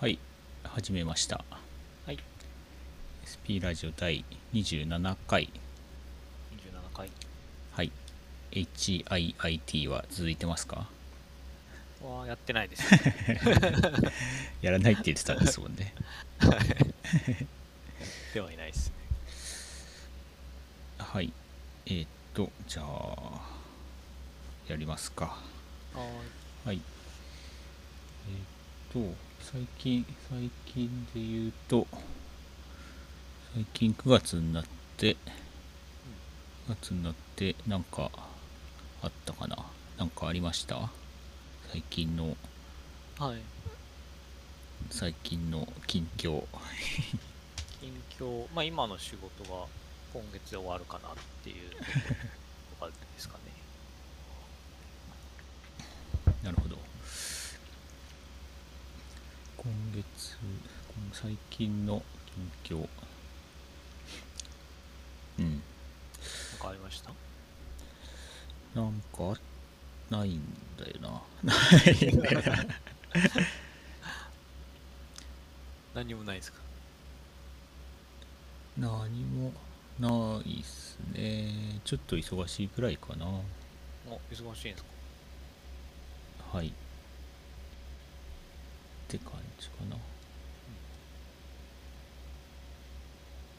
はい始めました。はい。SP ラジオ第27回。27回。はい。HIIT は続いてますか？はやってないです。ね やらないって言ってたんですもんね。ではいないですね。はい。えーっとじゃあやりますか。ははい。えーっと最近最近で言うと最近9月になって9月になってなんかあったかな？なんかありました？最近のいはい。最近の近況。近況。まあ今の仕事が今月で終わるかなっていうところですかね。なるほど今月今最近の近況。うん。なんかありました？なんかないんだよな。ないんだよな。何もないですか？何もないっすね。ちょっと忙しいくらいかな。お忙しいんですか？はい。って感じかな。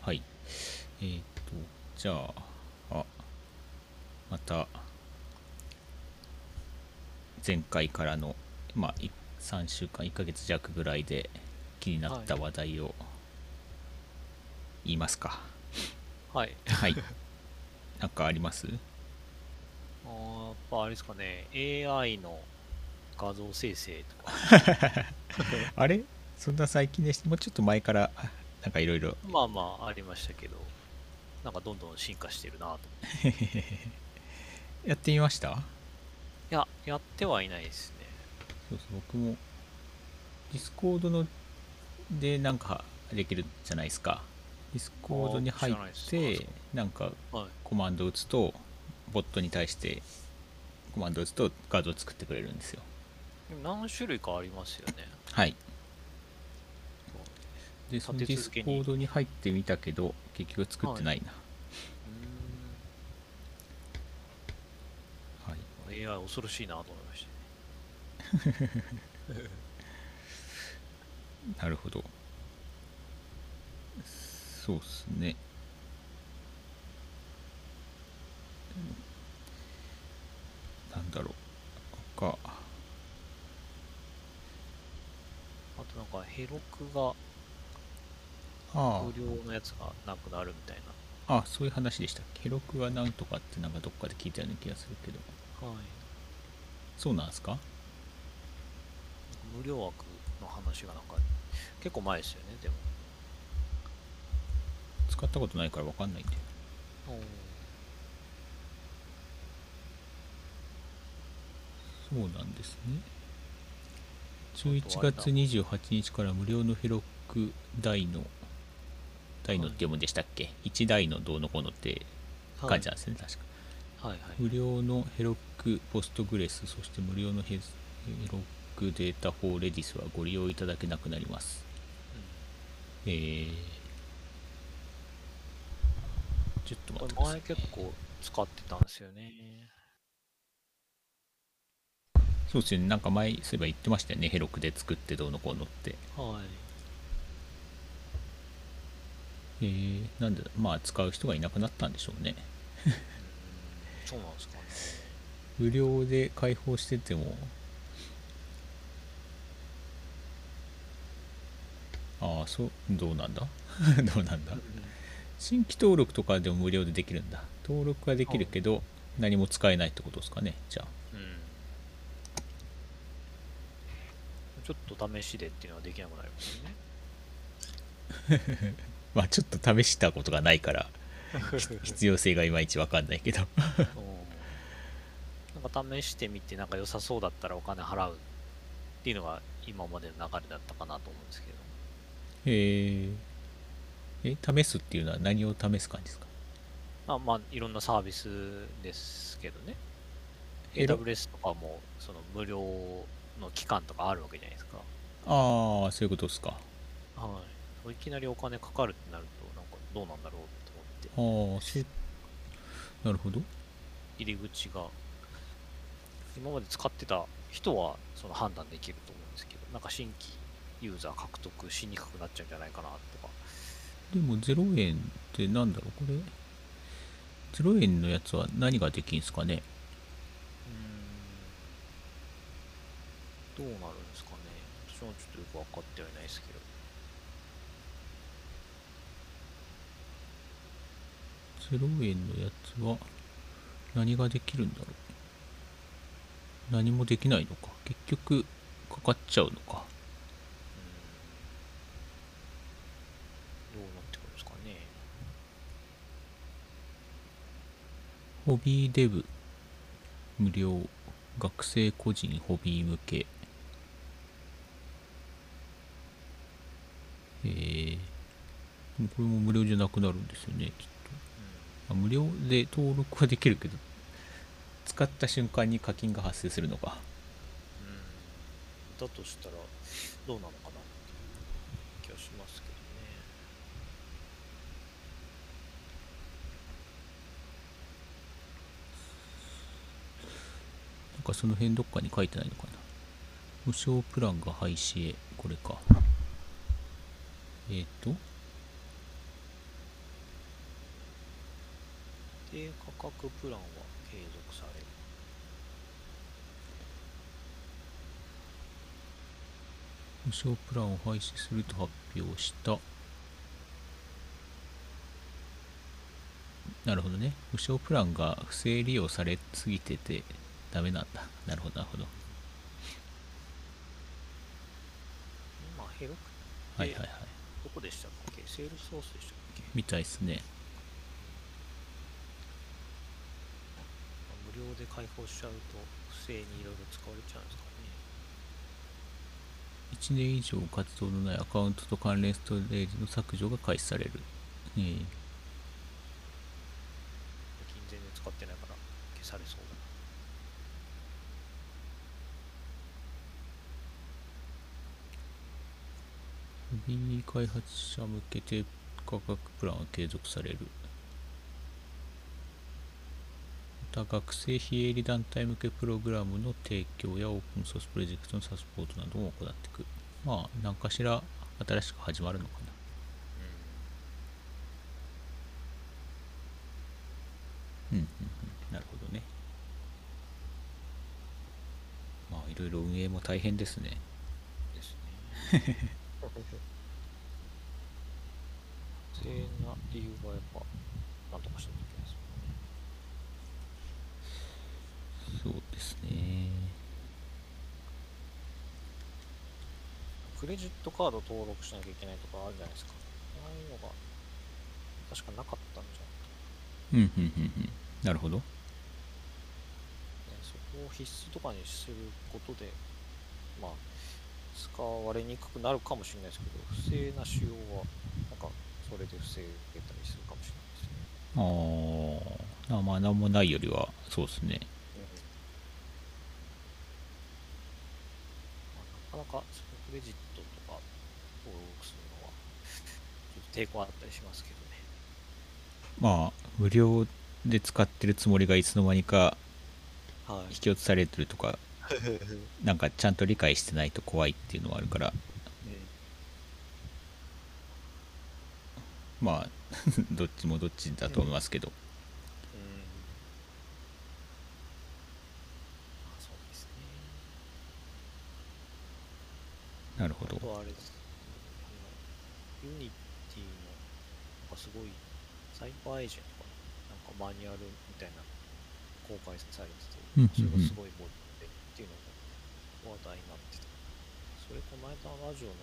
はい。えー、っとじゃああまた前回からのまあい3週間1ヶ月弱ぐらいで気になった話題を言いますか。はい。はい。なんかあります？あーやっぱあれですかね。AI の画像生成とか。あれ？そんな最近でしもうちょっと前からなんかいろいろ。まあまあありましたけどなんかどんどん進化してるなと。やってみました？いややってはいないですね。そうそう僕も Discord のでなんかできるじゃないですか。 Discord に入ってなんかはい。コマンド打つとボットに対してコマンド打つと画像作ってくれるんですよ何種類かありますよね。はい。でその Discor d に入ってみたけど結局作ってないな、はい、うーん。AI 恐ろしいなと思いましたね。なるほど。そうっすね。うんなんだろうかあとなんかヘロクがあ無料のやつがなくなるみたいああそういう話でしたヘロクはなんとかってなんかどっかで聞いたような気がするけど。な、はい、そうなんですか？無料枠の話がなんか結構前ですよねでも。使ったことないから分かんないんだよそうなんですね11月28日から無料のヘロク大の大のって読むんでしたっけ、1台のどうのこうのってはい感じなんですね、確か。はい。はい。無料のヘロックポストグレスそして無料のヘヘロックデータ4レディスはご利用いただけなくなります。えー、ちょっと待ってください、ね、前結構使ってたんですよねそうですよね。なんか前そういえば言ってましたよね。ヘロクで作ってどうのこうのって。はい。えー、なんでまあ使う人がいなくなったんでしょうね。うんそうなんですかね。無料で開放してても。ああそうどうなんだ？どうなんだ？新規登録とかでも無料でできるんだ。登録はできるけど何も使えないってことですかねじゃあうんちょっと試しでっていうのはできなくなりますよね。まあちょっと試したことがないから必要性がいまいちわかんないけど。う んなんか試してみてなんか良さそうだったらお金払うっていうのが今までの流れだったかなと思うんですけど。へええ試すっていうのは何を試す感じですか？まあまあいろんなサービスですけどね。AWS とかもその無料の期間とかあるわけじゃないですか。ああそういうことですか。はい。いきなりお金かかるってなると、なんかどうなんだろうと思って、ああなるほど。入り口が、今まで使ってた人はその判断できると思うんですけど、なんか新規ユーザー獲得しにくくなっちゃうんじゃないかなとか。でも0円ってなんだろうこれ。0円のやつは何ができんすかねうーん。どうなるんですかね。私もちょっとよく分かってはいないですけど。0円のやつは何ができるんだろう何もできないのか結局かかっちゃうのか。どうなってくるんですかね。ホビーデブ無料学生個人ホビー向けえー、でもこれも無料じゃなくなるんですよねきっと。あ無料で登録はできるけど使った瞬間に課金が発生するのか。うん。だとしたら、どうなのかなっていう気はしますけどね。なんかその辺どっかに書いてないのかな。無償プランが廃止へこれかえっ、ー、と？低価格プランは継続される。無償プランを廃止すると発表した。なるほどね。無償プランが不正利用されすぎててダメなんだ。なるほどなるほど。今、はいはいはい。どこでしたっけ？セールスソースでしたっけ？みたいですね。無料で開放しちゃうと不正にいろいろ使われちゃうんですかね。1年以上活動のないアカウントと関連ストレージの削除が開始される、えー最近全然使ってないから消されそうだ B 開発者向け低価格プランは継続される。また学生非営利団体向けプログラムの提供やオープンソースプロジェクトのサポートなども行っていくまあ何かしら新しく始まるのかな。うんうんうん。なるほどね。まあいろいろ運営も大変ですね。ですね。不正な理由はやっぱ、なんとかしないといけないです。そうですねクレジットカード登録しなきゃいけないとかあるじゃないですか。ああいうのが、確かなかったんじゃん。うんうんうんうんなるほどねそこを必須とかにすることで、まあ、使われにくくなるかもしれないですけど、不正な使用は、なんか、それで防げたりするかもしれないですね。ああまあ何もないよりはそうですねまあなかなかそのクレジットとか登録するのは、ちょっと抵抗あったりしますけどね。まあ無料で使ってるつもりがいつの間にかはい引き落とされてるとか なんかちゃんと理解してないと怖いっていうのはあるから。まあ どっちもどっちだと思いますけど。うん。まあ、そうですね。なるほど。ああれです。Unity の、なんかすごい、サイバーエージェントかな。なんかマニュアルみたいな公開されてて、うんそれがすごいっていうのが話題になってた。それこの間のラジオの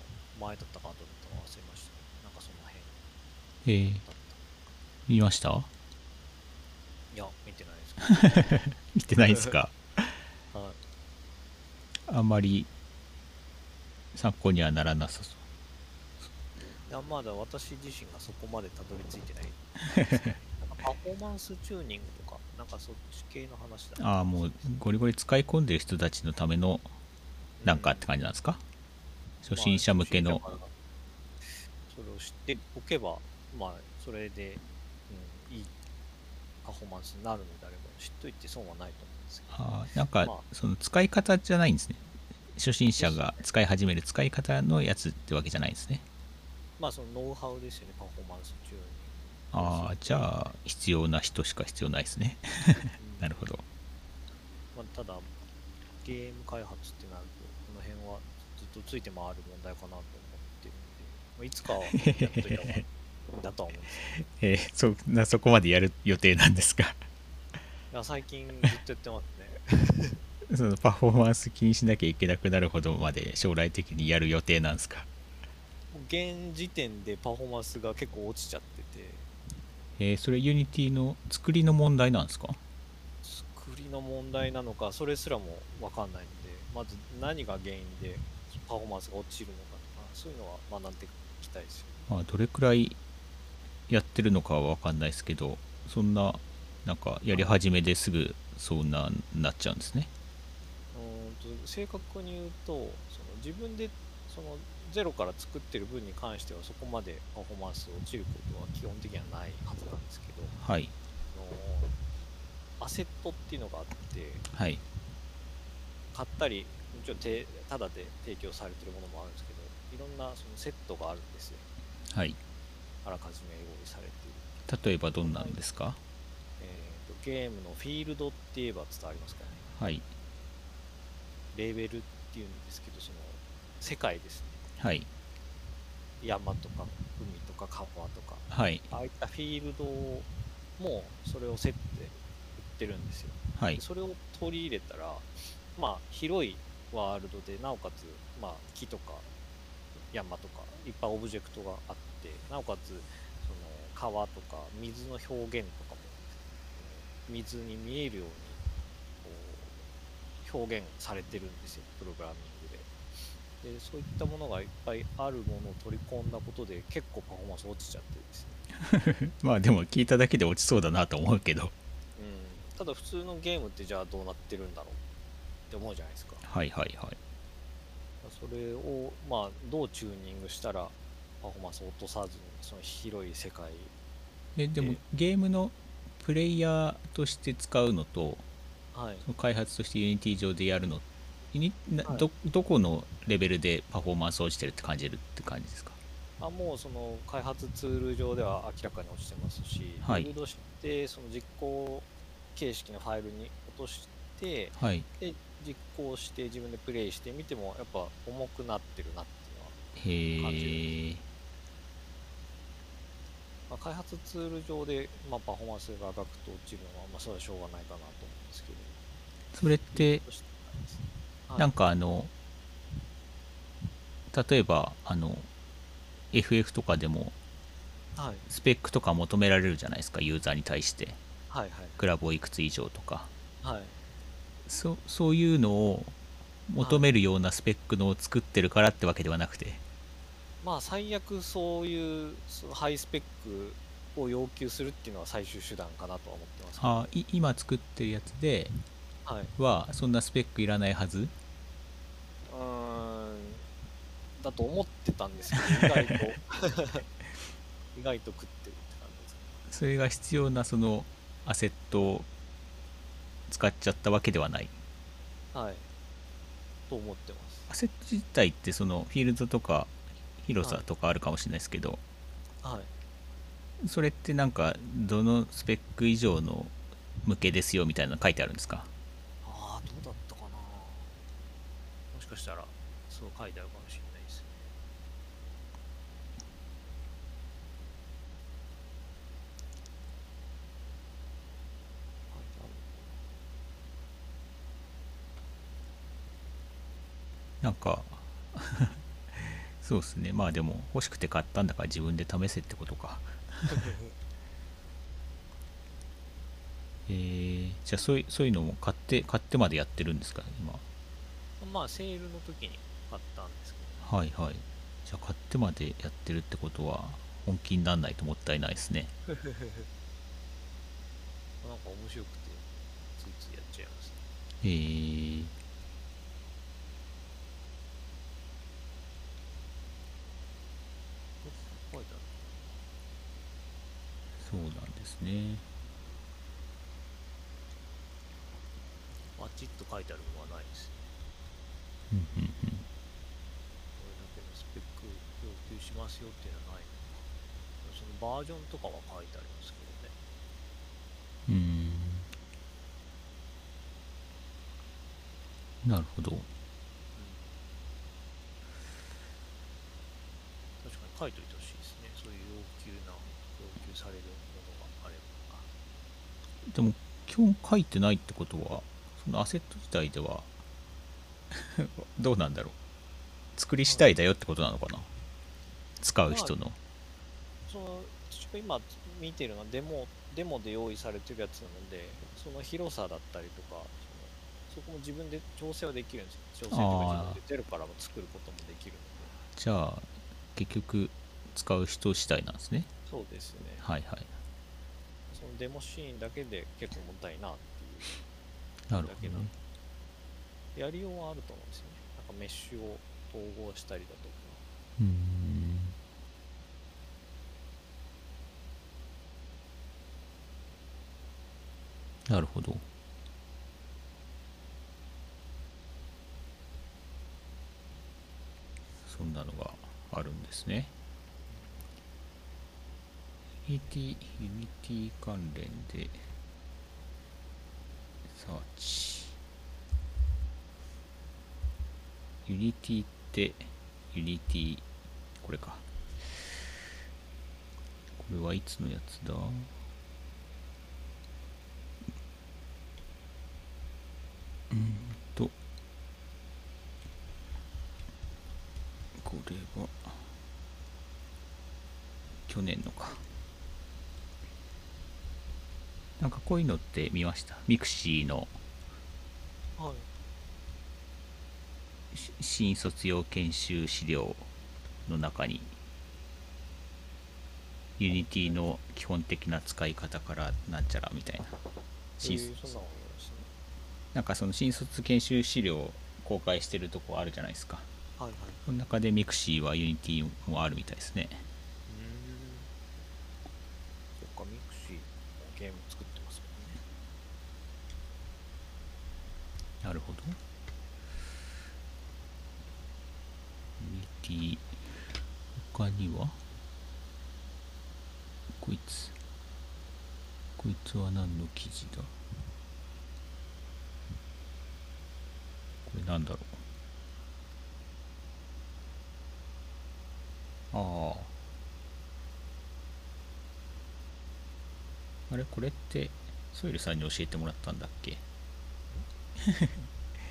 前だったか後だったか忘れましたなんかその辺えー、だった。見ました？いや、見てないですけ 見てないですか？ど。はい。あんまり参考にはならなさそういやまだ私自身がそこまでたどり着いてない。パフォーマンスチューニングとか、なんかそっち系の話だああもうゴリゴリ使い込んでる人たちのためのなんかって感じなんですか？初心者向けの。まあそれを知っておけばまあそれで、うん、いいパフォーマンスになるのであれば知っといて損はないと思うんですけど。あーなんかまあ。その使い方じゃないんですね。初心者が使い始める使い方のやつってわけじゃないんですね。まあそのノウハウですよねパフォーマンス中にああじゃあ必要な人しか必要ないですね。う んなるほど。まあ、ただゲーム開発ってなるとこの辺はずっとついて回る問題かなと思ってるんで、まあ、いつかはやっといた方がいいんだとは思うんですけど。えーそなそこまでやる予定なんですか？いや最近ずっとやってますね。そのパフォーマンス気にしなきゃいけなくなるほどまで将来的にやる予定なんですか？現時点でパフォーマンスが結構落ちちゃっててえーそれ Unity の作りの問題なんですか？作りの問題なのかそれすらも分かんないのでまず何が原因でパフォーマンスが落ちるのかとかそういうのは学んでいきたいですよね。まあどれくらいやってるのかは分かんないですけどそんななんかやり始めですぐそうななっちゃうんですね。うーんと正確に言うとその自分でそのゼロから作ってる分に関してはそこまでパフォーマンス落ちることは基本的にはないはずなんですけどはい。あのアセットっていうのがあってはい。買ったりもちろんてただで提供されてるものもあるんですけどいろんなそのセットがあるんですよ。はい。あらかじめ用意されている、例えばどんなんですか？えーとゲームのフィールドって言えば伝わりますかね。はい。レーベルっていうんですけどその世界ですねはい。山とか海とか川とか。はい。ああいったフィールドもそれをセットで売ってるんですよ。はい。でそれを取り入れたら、まあ、広いワールドで、なおかつ、まあ、木とか山とか、いっぱいオブジェクトがあって、なおかつ、その川とか水の表現とかも、えー水に見えるようにこう表現されてるんですよ、プログラミングで。でそういったものがいっぱいあるものを取り込んだことで結構パフォーマンス落ちちゃってですね。まあでも聞いただけで落ちそうだなと思うけど。うん、ただ普通のゲームってじゃあどうなってるんだろうって思うじゃないですか。はいはいはい。それをまあどうチューニングしたらパフォーマンスを落とさずにその広い世界えでもえゲームのプレイヤーとして使うのとはい。その開発として Unity 上でやるのユニなはい。どどこのレベルでパフォーマンス落ちてるって感じるって感じですか？あもうその開発ツール上では明らかに落ちてますし、はい。ビルドしてその実行形式のファイルに落としてはい。で実行して自分でプレイしてみてもやっぱ重くなってるなっていうのはへえまあ、開発ツール上で、まあ、パフォーマンスがガクッと落ちるのは、まあ、それはしょうがないかなと思うんですけど。それってなんかあの例えばあの FF とかでもはい。スペックとか求められるじゃないですかユーザーに対して。はいクラブをいくつ以上とか。はいはい。そそういうのを求めるようなスペックのを作ってるからってわけではなくて。まあ最悪そういうハイスペックを要求するっていうのは最終手段かなとは思ってますけど。あい今作ってるやつではい。はそんなスペックいらないはずうーんだと思ってたんですけど意外と。意外と食ってるって感じですね。それが必要なそのアセットを使っちゃったわけではない。はい。と思ってます。アセット自体ってそのフィールドとか広さとかあるかもしれないですけど、はい。それってなんかどのスペック以上の向けですよみたいなの書いてあるんですか？ああどうだったかな。もしかしたらそう書いてあるかもしれないですね書いてあるなんか そうですね。まあでも欲しくて買ったんだから自分で試せってことか。えー、じゃあそういそういうのも買って買ってまでやってるんですか今？まあセールの時に買ったんですけはいはい。じゃあ買ってまでやってるってことは本気にならないともったいないですね。ど なんか面白くてついついやっちゃいます。ねえー、そうなんですね。バチッと書いてあるものはないですね。うんうんうん。これだけのスペック要求しますよっていうのはないそのバージョンとかは書いてありますけどね。うーん。なるほど。確かに書いといてほしいですねそういう要求な要求されるものがあれば。でも基本書いてないってことはそのアセット自体では どうなんだろう。作り次第だよってことなのかな。使う人の。その私が今見てるのはデモデモで用意されてるやつなのでその広さだったりとかそのそこも自分で調整はできるんですよ。調整とか自分でゼロからも作ることもできるので。じゃあ結局使う人次第なんですねそうですね。はいはい。そのデモシーンだけで結構重たいなってなるほどね。やりようはあると思うんですよね。なんかメッシュを統合したりだとか。うーん。なるほど。そんなのがあるんですね Unity, Unity 関連でサーチ Unity って Unity これか。これはいつのやつだ？うんと。これは去年のか。なんかこういうのって見ました？ミクシィの。はい。し新卒業研修資料の中に。Unity の基本的な使い方からなんちゃらみたいな。新えーなんね。なんかその新卒研修資料を公開してるとこあるじゃないですか。はいはい。その中でミクシィは Unity もあるみたいですね。うーん。ミクシィもゲーム作ってますもんねなるほど。Unity 他には？こいつ。こいつは何の記事だ？これなんだろう？あああれ？これってソイルさんに教えてもらったんだっけ？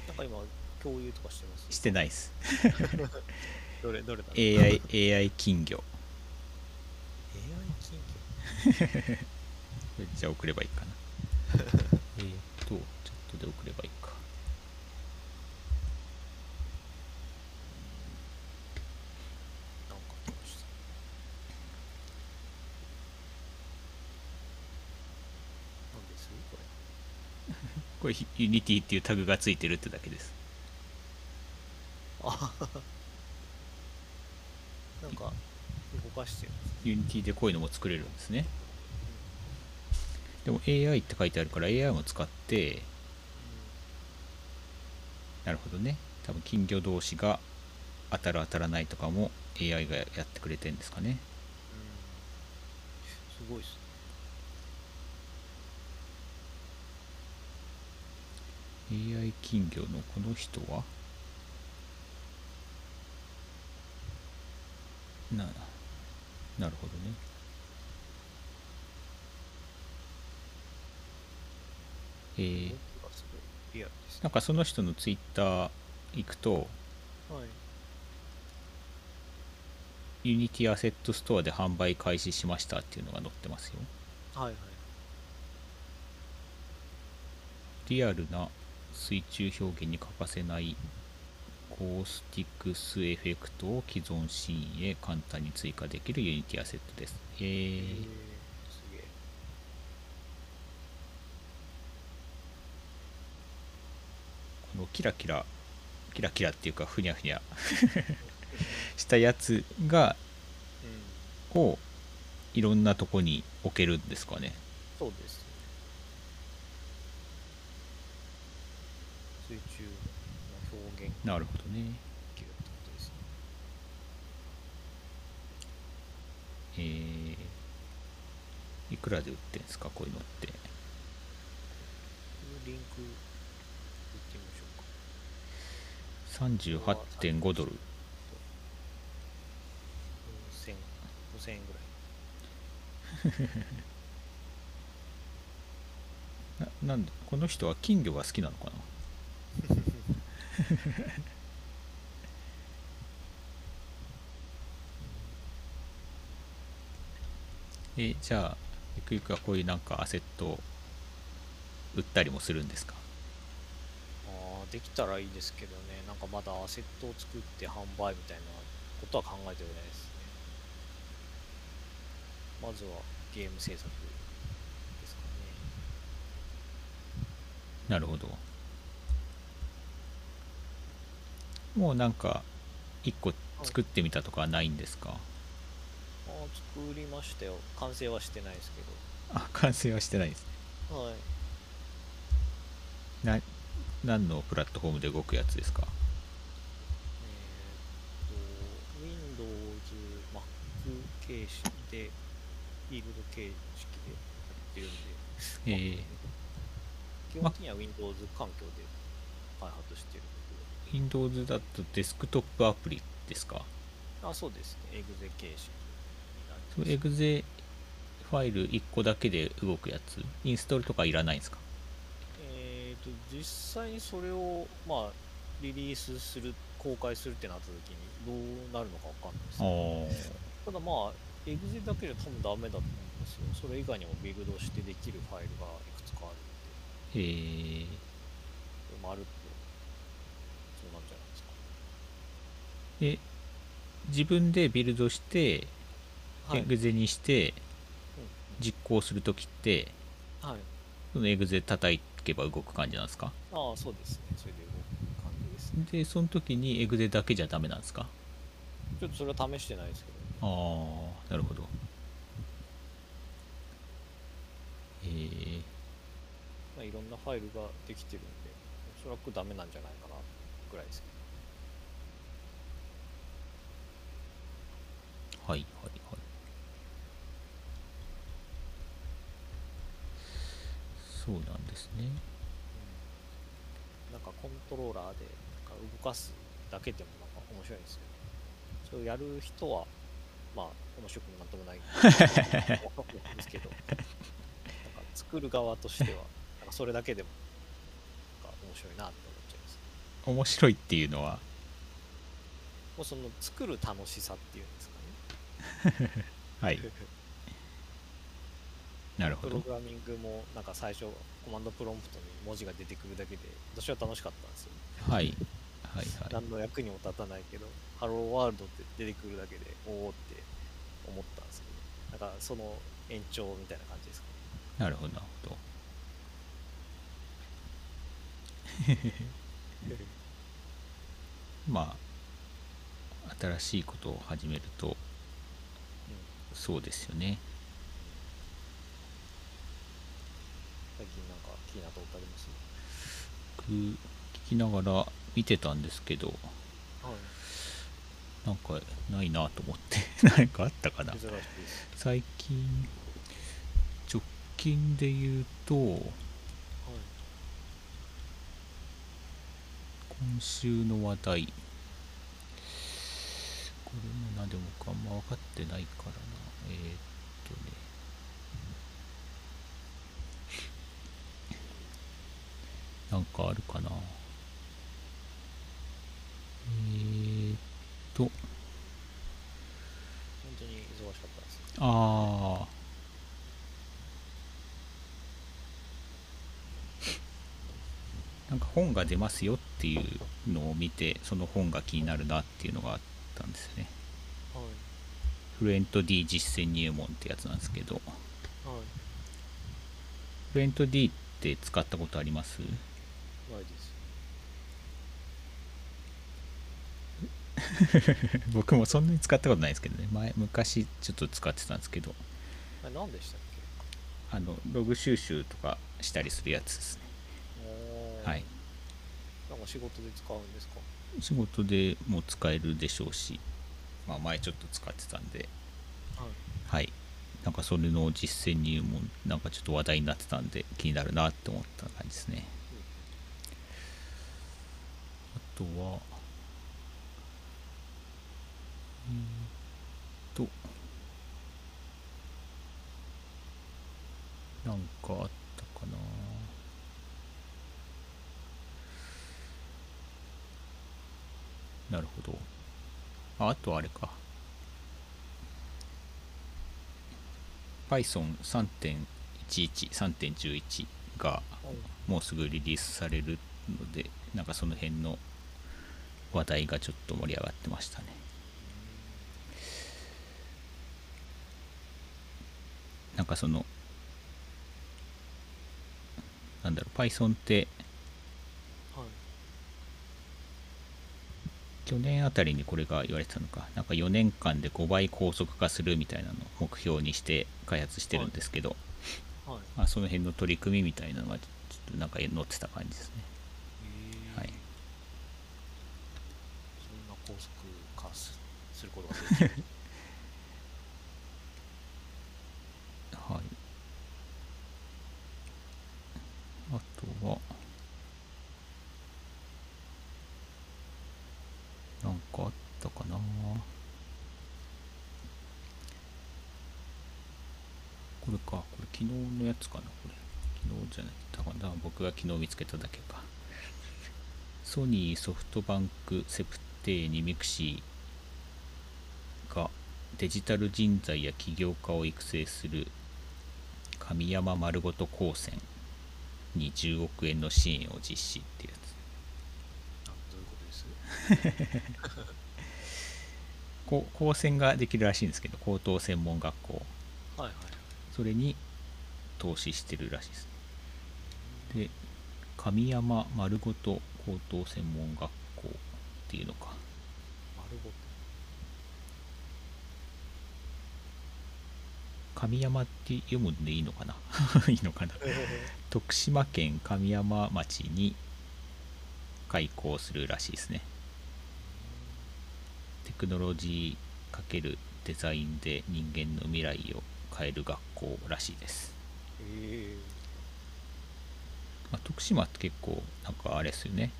なんか今共有とかしてます？してないっす。どれどれだ AI, AI 金魚。AI 金魚？じゃあ送ればいいかな。えーっとチャットで送ればいいかなんか来ましたなんですこれこれ Unity っていうタグがついてるってだけです。あ なんか動かしてる Unity でこういうのも作れるんですね。でも AI って書いてあるから AI も使ってなるほどね。多分金魚同士が当たる当たらないとかも AI がやってくれてるんですかね。すごいっすね AI 金魚のこの人は？ななるほどね。えーなんかその人のツイッター行くとはい。Unity アセットストアで販売開始しましたっていうのが載ってますよ。はいはい。リアルな水中表現に欠かせないコースティクスエフェクトを既存シーンへ簡単に追加できる Unity アセットです。ええー。ー、すげえ。このキラキラキラキラっていうかふにゃふにゃ。したやつがうをいろんなとこに置けるんですかね。そうですね水中の表現なるほどね。できるってことですね。えー、いくらで売ってんですか？こういうのって。リンク言ってみましょうか。38.5ドル。5000 5000円ぐらい。ななんでこの人は金魚が好きなのかな？えじゃあゆくゆくはこういうなんかアセットを売ったりもするんですか？ああできたらいいですけどね。なんかまだアセットを作って販売みたいなことは考えておりないですね。まずはゲーム制作ですかね。なるほどもうなんか一個作ってみたとかはないんですか、ああ作りましたよ。完成はしてないですけあ完成はしてないですね。どはい。な何のプラットフォームで動くやつですか？えーっと Windows、Mac 形式でフィールド形式でやってるんで。えー、基本的には Windows 環境で開発してる Windows だとデスクトップアプリですか？あそうですね。エグゼ形式になりそます。うエグゼファイル1個だけで動くやつ？インストールとかいらないんですか？えー、と実際にそれをまあリリースする公開するってなった時にどうなるのかわかんないですあねあただまあエグゼだけで多分ダメだと思うんですよ。それ以外にもビルドしてできるファイルがいくつかあるんで。へえまるっとそうなんじゃないですかで自分でビルドして、はい。エグゼにしてうん。実行するときってうんはい。そのエグゼ叩けば動く感じなんですか？ああそうですね。それで動く感じですね。でその時にエグゼだけじゃダメなんですか？ちょっとそれは試してないですけど。ああなるほど。えー、まあ、いろんなファイルができてるんでおそらくダメなんじゃないかなぐらいですけはいはいはい。そうなんですね。ど、なんかコントローラーでなんか動かすだけでもなんか面白いんですよそれをやる人はまあ面白くもなんともない。んですけど。なんか作る側としてはなんかそれだけでもなんか面白いなって思っちゃいます。面白いっていうのは？もうその作る楽しさっていうんですか。ね はい。なるほど。プログラミングもなんか最初コマンドプロンプトに文字が出てくるだけで私は楽しかったんですよ。はい。はいはい。何の役にも立たないけどハローワールドって出てくるだけでおおって思ったんですけどなんかその延長みたいな感じですかね。なるほどなるほど。まあ新しいことを始めるとそうですよね。最近なんかなあります僕聞きながら見てたんですけどはい。なんかないなと思って。何かあったかな。最近直近で言うとはい。今週の話題。これも何でもかあんま分かってないから。なえー、っとね。なんかあるかな。えー、っと。本当に忙しかったです。ああなんか本が出ますよっていうのを見てその本が気になるなっていうのがあったんですね。はいフルエント D 実践入門ってやつなんですけど。はい。フルエント D って使ったことあります？ないです。僕もそんなに使ったことないですけどね。前昔ちょっと使ってたんですけど。あれ何でしたっあのログ収集とかしたりするやつですね。はい。なんか仕事で使うんですか？仕事でも使えるでしょうし、まあ、前ちょっと使ってたんで。はい。はい。なんかそれの実践にもなんかちょっと話題になってたんで気になるなって思った感じですね。あとはえーっと。なんかあったかな。なるほどああとあれか Python3.11、3.11がもうすぐリリースされるので、なんかその辺の話題がちょっと盛り上がってましたね。なんかその、なんだろう、Python ってはい去年あたりにこれが言われてたのか、なんか4年間で5倍高速化するみたいなのを目標にして開発してるんですけど、はい。まあ、その辺の取り組みみたいなのがちょっとなんか載ってた感じですね。はい。そんな高速化すすることができる はい。あとは、なんかあったかなこれか、これ昨日のやつかな、これ。昨日じゃない、多分多分僕が昨日見つけただけか。ソニー、ソフトバンク、セプテーニ、ミクシィがデジタル人材や起業家を育成する神山丸ごと高専に10億円の支援を実施っていうやつ。あどういうことです？高専ができるらしいんですけど高等専門学校。はいはいそれに投資してるらしいです。で神山丸ごと高等専門学校っていうのか。丸ごと。神山って読むんでいいのかな？いいのかな？徳島県神山町に開校するらしいですね。テクノロジー×デザインで人間の未来を変える学校らしいです、ええまあ、徳島って結構なんかあれですよね。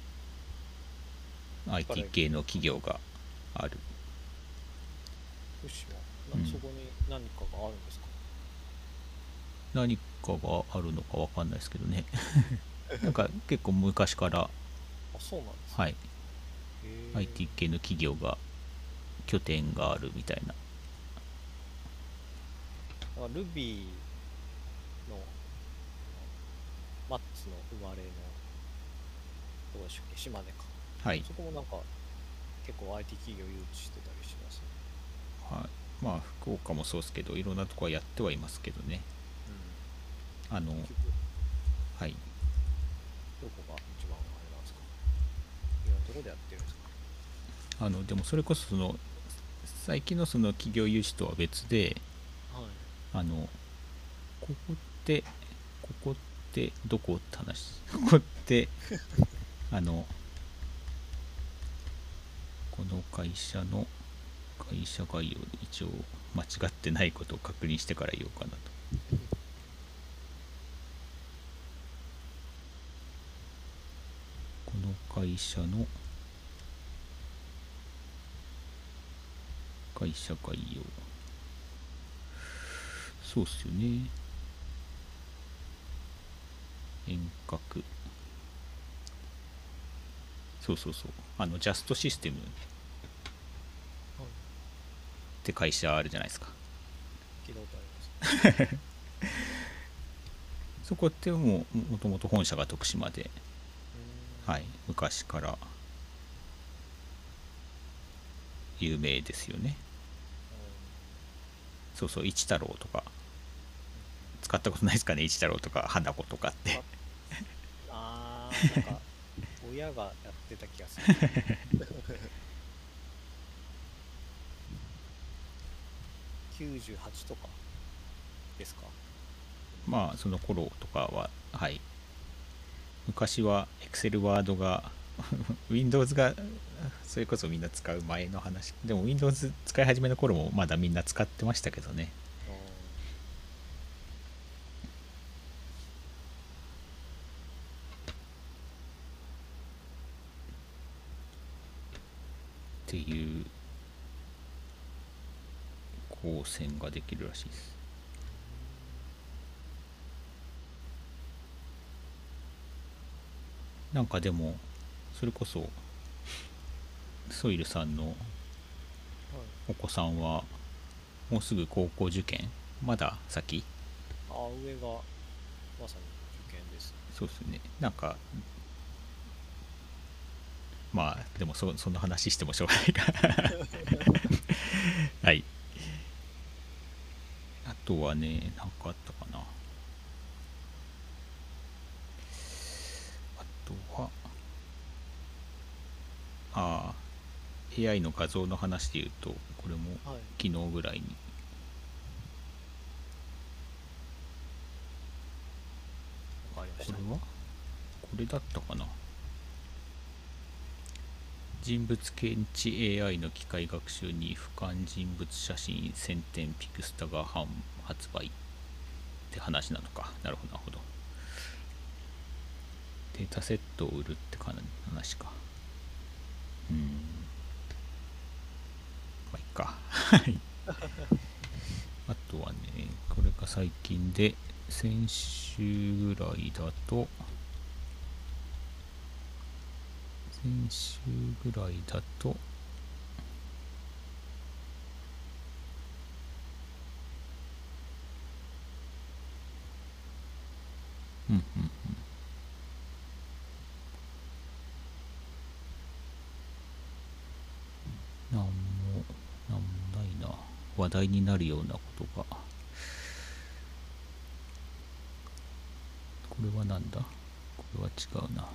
IT 系の企業がある。福島。そこに何かがあるんですか、何かがあるのかわかんないですけどね。なんか結構昔から、あそうなんですねはい、IT 系の企業が拠点があるみたいななんかルビーのマッツの生まれのどうでしたっけ？島根か。はい。そこもなんか結構 IT 企業誘致してたりしますね。はい、まあ福岡もそうですけどいろんなとこはやってはいますけどね。あのうん結局はい。どこが一番あれなんですか？いろんなところでやってるんですか？あのでもそれこそその最近のその企業誘致とは別ではいあのここってここってどこって話 ここってあのこの会社の会社概要で一応間違ってないことを確認してから言おうかなと。この会社の会社概要。そうっすよね。遠隔。そうそうそう。あのジャストシステムって会社あるじゃないですか。そこってもうもともと本社が徳島で、はい、昔から。有名ですよね。そうそう。一太郎とか使ったことないですかね一太郎とか花子とかって。あーなんか親がやってた気がする。98とかですか？まあその頃とかははい。昔は Excel ワードが Windows がそれこそみんな使う前の話。でも Windows 使い始めの頃もまだみんな使ってましたけどねっていう光線ができるらしいです。なんかでもそれこそソイルさんのはい。お子さんはもうすぐ高校受験？まだ先？あ上がまさに受験です。そうですね。なんかまあでもそその話してもしょうがないか らはいあとはね何かあったかな。あとはああ AI の画像の話で言うとこれもはい。昨日ぐらいに。わかりました。これは？これだったかな。人物検知 AI の機械学習に俯瞰人物写真1000点ピクスタが販発売って話なのか。なるほどなるほど。データセットを売るって話か。うん。まあいっか。はい。あとはねこれが最近で先週ぐらいだと先週ぐらいだとうんうん。うんなんもなんもないな話題になるようなことが。これはなんだ？これは違うな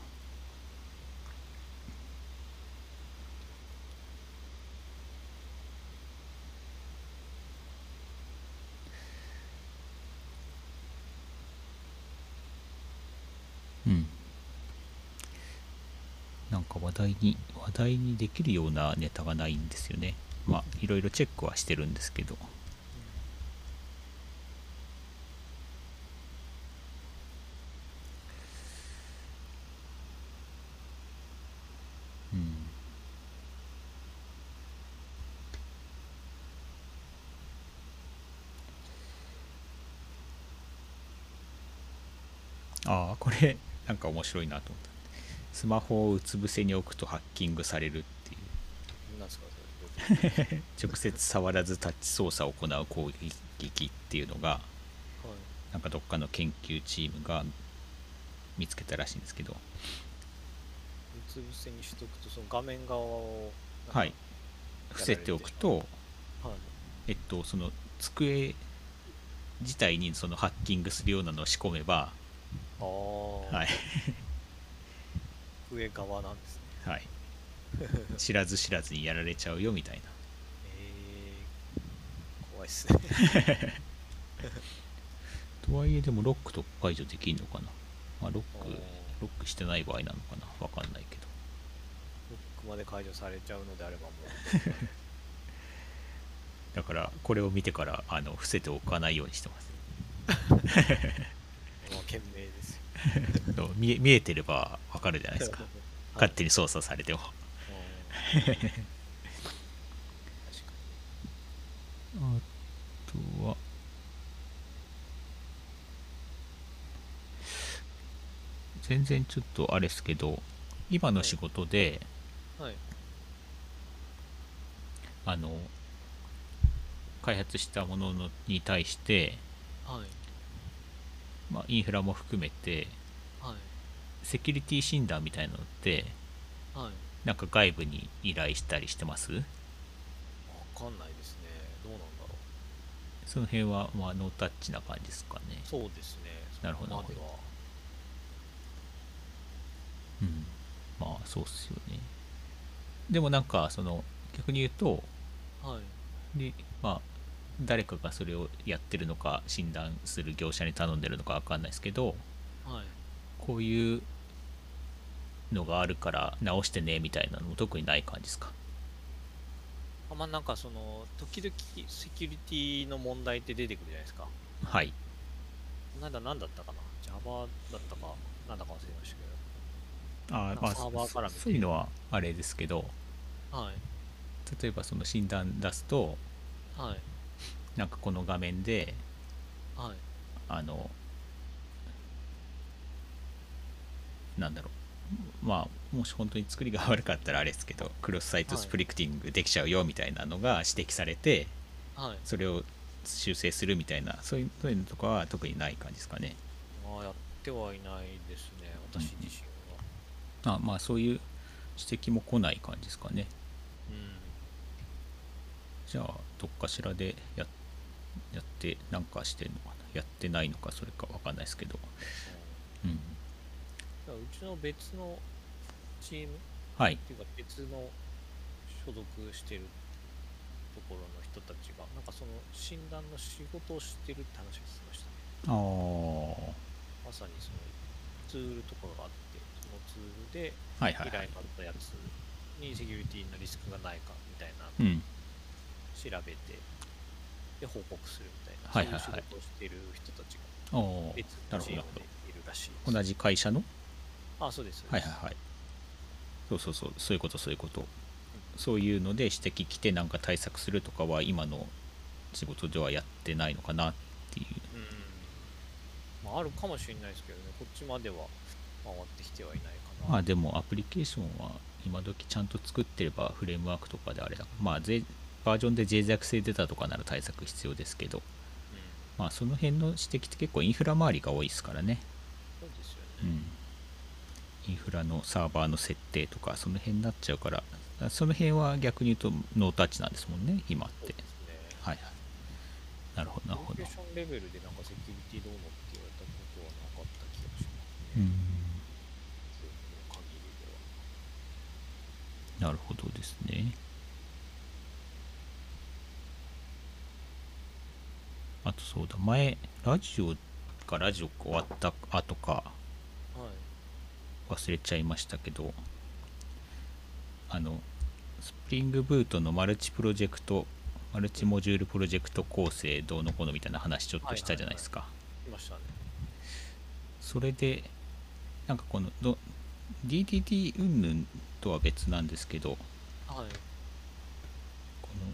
うんなんか話題に話題にできるようなネタがないんですよね。まあいろいろチェックはしてるんですけど。うん。ああこれなんか面白いなと思った。スマホをうつ伏せに置くとハッキングされるっていう。なんですかそれ？直接触らずタッチ操作を行う攻撃っていうのがはい。なんかどっかの研究チームが見つけたらしいんですけど。うつ伏せにしとくとその画面側をはい。伏せておくとはいえっとその机自体にそのハッキングするような。のを仕込めばああ、はい上側なんですね。はい。知らず知らずにやられちゃうよみたいな。えー、怖いっすね。とはいえでもロックとか解除できるのかな、まあ、ロックロックしてない場合なのかな？わかんないけど。ロックまで解除されちゃうのであればもう。だからこれを見てからあの伏せておかないようにしてます。まあ賢明です見え見えてればわかるじゃないですか。はい。勝手に操作されても。あ とは。全然ちょっとあれですけど今の仕事で、にはい。あの開発したもののに対して、はいまあ、インフラも含めてはい。セキュリティ診断みたいなのってはい。なんか外部に依頼したりしてます？わかんないですね。どうなんだろう。その辺はまあノータッチな感じですかね。そうですね。なるほど。うん。まあそうっすよね。でもなんかその逆に言うとはい。でまあ誰かがそれをやってるのか診断する業者に頼んでるのか分かんないですけどはい。こういうのがあるから直してねみたいなのも特にない感じですか？あまあなんかその時々セキュリティの問題って出てくるじゃないですか。はい。なんだ何だったかな？Java だったかなんだか忘れましたけあーまあサーバーからそういうのはあれですけどどはい。例えばその診断出すとはいなんかこの画面ではい。あのなんだろう。まあもし本当に作りが悪かったらあれですけどクロスサイトスプリクティングできちゃうよみたいなのが指摘されてはい。それを修正するみたいなそういうそういうのとかは特にない感じですかね。ああやってはいないですね私自身は。あまあそういう指摘も来ない感じですかね。うん。じゃあどっかしらでややってなんかしてんのかな？やってないのかそれかわかんないですけど。うん。ううちの別のチームはいっていうか別の所属してるところの人たちがなんかその診断の仕事をしてるって話をしてましたね。ああまさにそのツールとかがあってそのツールで依頼があったやつにセキュリティのリスクがないかみたいなうん。調べてで報告するみたいな、はいはいはい。そういう仕事をしてる人たちが別のチームでいるらしいです。同じ会社の？あそうですはいはいはい。そうそうそうそういうことそういうこと。そういうので指摘来てなんか対策するとかは今の仕事ではやってないのかなっていう。うん。まああるかもしれないですけどねこっちまでは回ってきてはいないかな。まあでもアプリケーションは今時ちゃんと作ってればフレームワークとかであれだまあぜバージョンで脆弱性出たとかなら対策必要ですけど。うん。まあその辺の指摘って結構インフラ周りが多いですからね。そうですよね、うん。インフラのサーバーの設定とかその辺になっちゃうから。その辺は逆に言うとノータッチなんですもんね今って。ね。はいはい。なるほどなるほど。コミュニケーションレベルでなんかセキュリティどうのって言われたことはなかった気がしますね、うん。なるほどですねあとそうだ前ラジオかラジオ終わった後かはい。忘れちゃいましたけどあのスプリングブートのマルチプロジェクトマルチモジュールプロジェクト構成どうのこうのみたいな話ちょっとしたじゃないですか、それでなんかこのど DDT 云々とは別なんですけどはい。この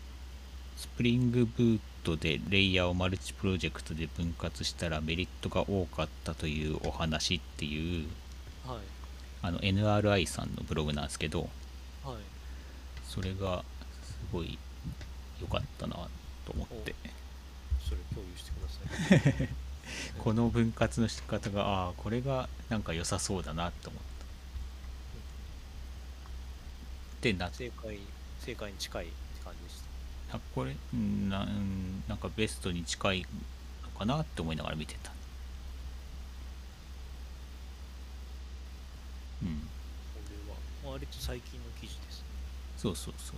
スプリングブートでレイヤーをマルチプロジェクトで分割したらメリットが多かったというお話っていうはい。あの NRI さんのブログなんですけどはい。それがすごい良かったなと思って。それ共有してください。この分割の仕方がああこれがなんか良さそうだなと思った。でな正解正解に近いあこれうんなうんなんかベストに近いのかなって思いながら見てた。うん。これは割と最近の記事ですね。そうそうそう。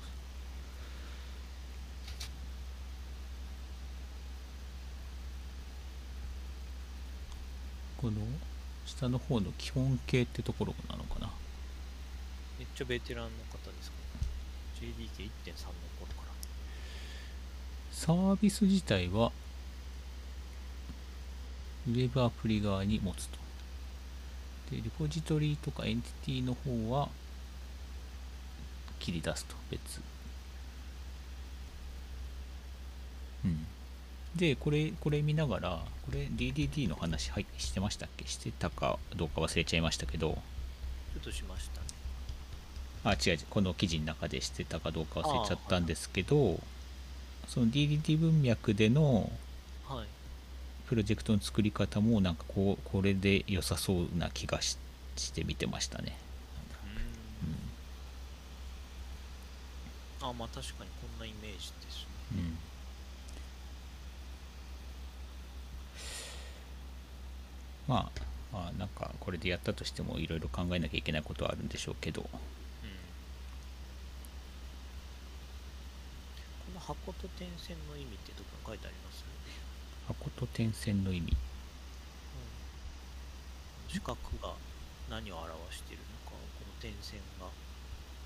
この下の方の基本形ってところなのかな。めっちゃベテランの方ですか？ね JDK1.3 のサービス自体はウェブアプリ側に持つと。でリポジトリとかエンティティの方は切り出すと別。うん。でこれこれ見ながらこれ DDD の話はいしてましたっけ？してたかどうか忘れちゃいましたけど。ちょっとしましたね。あ違う違う。この記事の中でしてたかどうか忘れちゃったんですけどその DDD 文脈でのはい。プロジェクトの作り方もなんかこうこれで良さそうな気がしして見てましたね。うん。あまあ確かにこんなイメージですね。うん。まあまあなんかこれでやったとしてもいろいろ考えなきゃいけないことはあるんでしょうけどうんこの箱と点線の意味ってどこに書いてあります？箱と点線の意味。四角が何を表しているのかこの点線が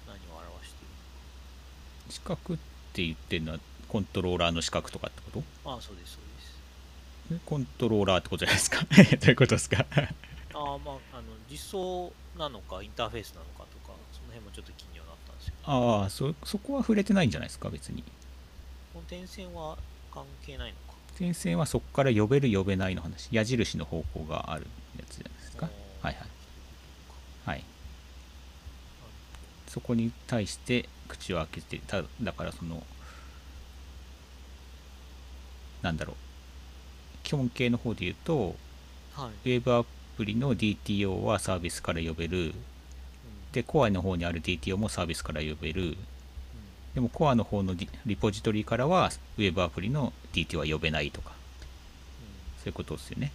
何を表している四角って言ってるのはコントローラーの四角とかってこと？のかああそうですそうです。えコントローラーってことじゃないですか？どういうことですか？ああまああの実装なのかインターフェースなのかとかその辺もちょっと気にはなったんですよああそそこは触れてないんじゃないですか？別に点線は関係ないのか。点線はそこから呼べる呼べないの話。矢印の方向があるやつじゃないですか。はいはい。はい。そこに対して口を開けてただからそのなんだろう。基本形の方で言うとはい、ウェブアプリの DTO はサービスから呼べる。うん。でコアの方にある DTO もサービスから呼べる。うんでもコアの方のリポジトリからはウェブアプリの DT は呼べないとか。そういうことですよね。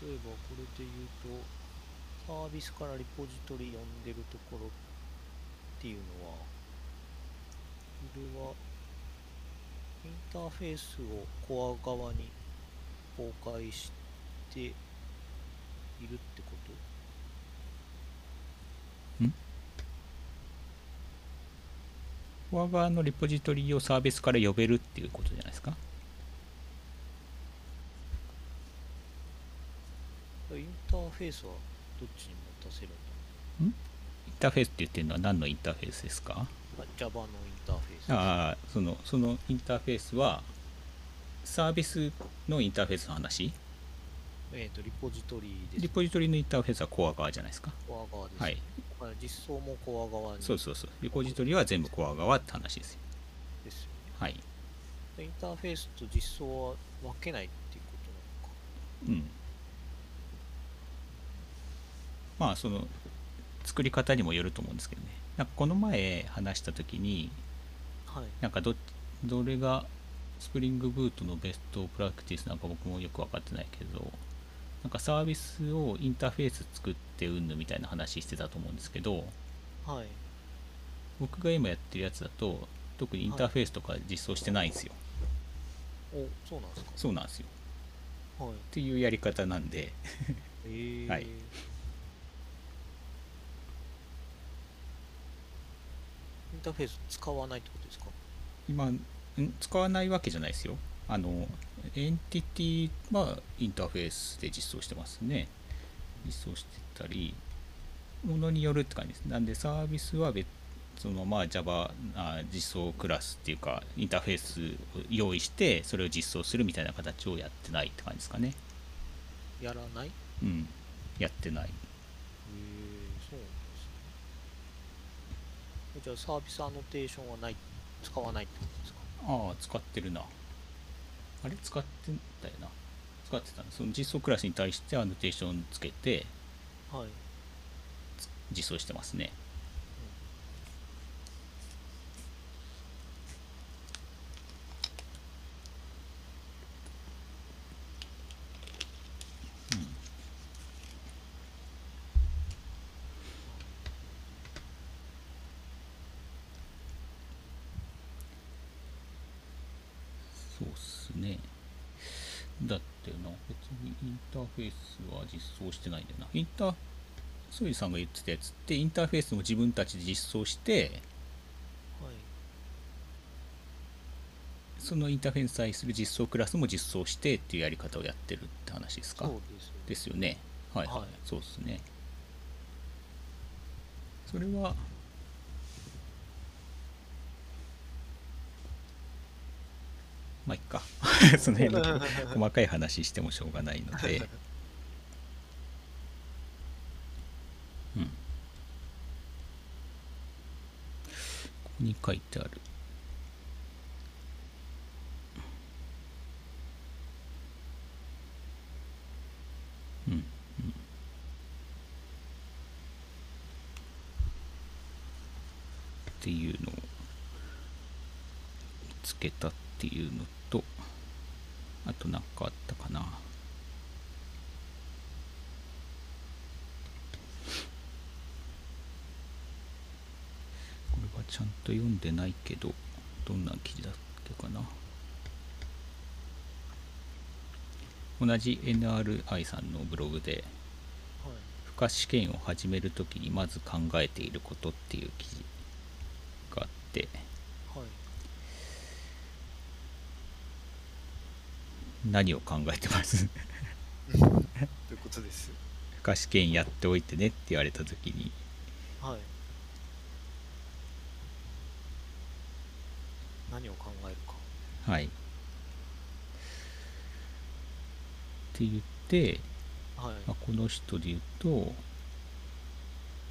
例えばこれで言うとサービスからリポジトリ呼んでるところっていうのはこれはインターフェースをコア側に公開しているってこと？コア側のリポジトリをサービスから呼べるっていうことじゃないですか？インターフェースはどっちに持たせるんインターフェースって言ってるのは何のインターフェースですか？Java のインターフェースああそのそのインターフェースはサービスのインターフェースの話？えっ、とリポジトリです。リポジトリのインターフェースはコア側じゃないですか。コア側です、はい。だから実装もコア側に。そうそうそう。リポジトリは全部コア側って話ですよ。ですよね。はい。インターフェースと実装は分けないっていうことなのか。うん。まあその作り方にもよると思うんですけどね。なんかこの前話した時にはい。なんかどどれがスプリングブートのベストプラクティスなんか僕もよく分かってないけどなんかサービスをインターフェース作ってうんぬみたいな話してたと思うんですけどはい。僕が今やってるやつだと特にインターフェースとか実装してないんですよ、お、そうなんですか？そうなんですよ。はい。っていうやり方なんで。えー、はい。インターフェース使わないってことですか？今ん？使わないわけじゃないですよあのエンティティはインターフェースで実装してますね。実装してたりものによるって感じです。なんでサービスは別そのまあ Java あ実装クラスっていうかインターフェースを用意してそれを実装するみたいな形をやってないって感じですかね。やらない？へうん。やってない。えそうなんですね。じゃあサービスアノテーションはない、使わないってことですか？ああ使ってるなあれ？使ってたよな。使ってたその実装クラスに対してアノテーションつけてはい。実装してますねそうっすねだってな別にインターフェースは実装してないんだよな。インターソイさんが言ってたやつってインターフェースも自分たちで実装してはい。そのインターフェースに対する実装クラスも実装してっていうやり方をやってるって話ですか？そうですよね。ですよね。はい。はい、はいそうですね。それはまあいっか。その辺の 細かい話してもしょうがないので うんここに書いてある。うんっていうのを見つけたっていうのとあと何かあったかなちゃんと読んでないけどどんな記事だっけかな？同じ NRI さんのブログではい。付加試験を始めるときにまず考えていることっていう記事があってはい。何を考えてます？ということです？付加試験やっておいてねって言われたときにはい何を考えるか。はい。って言って、はい。まあ、この人で言うと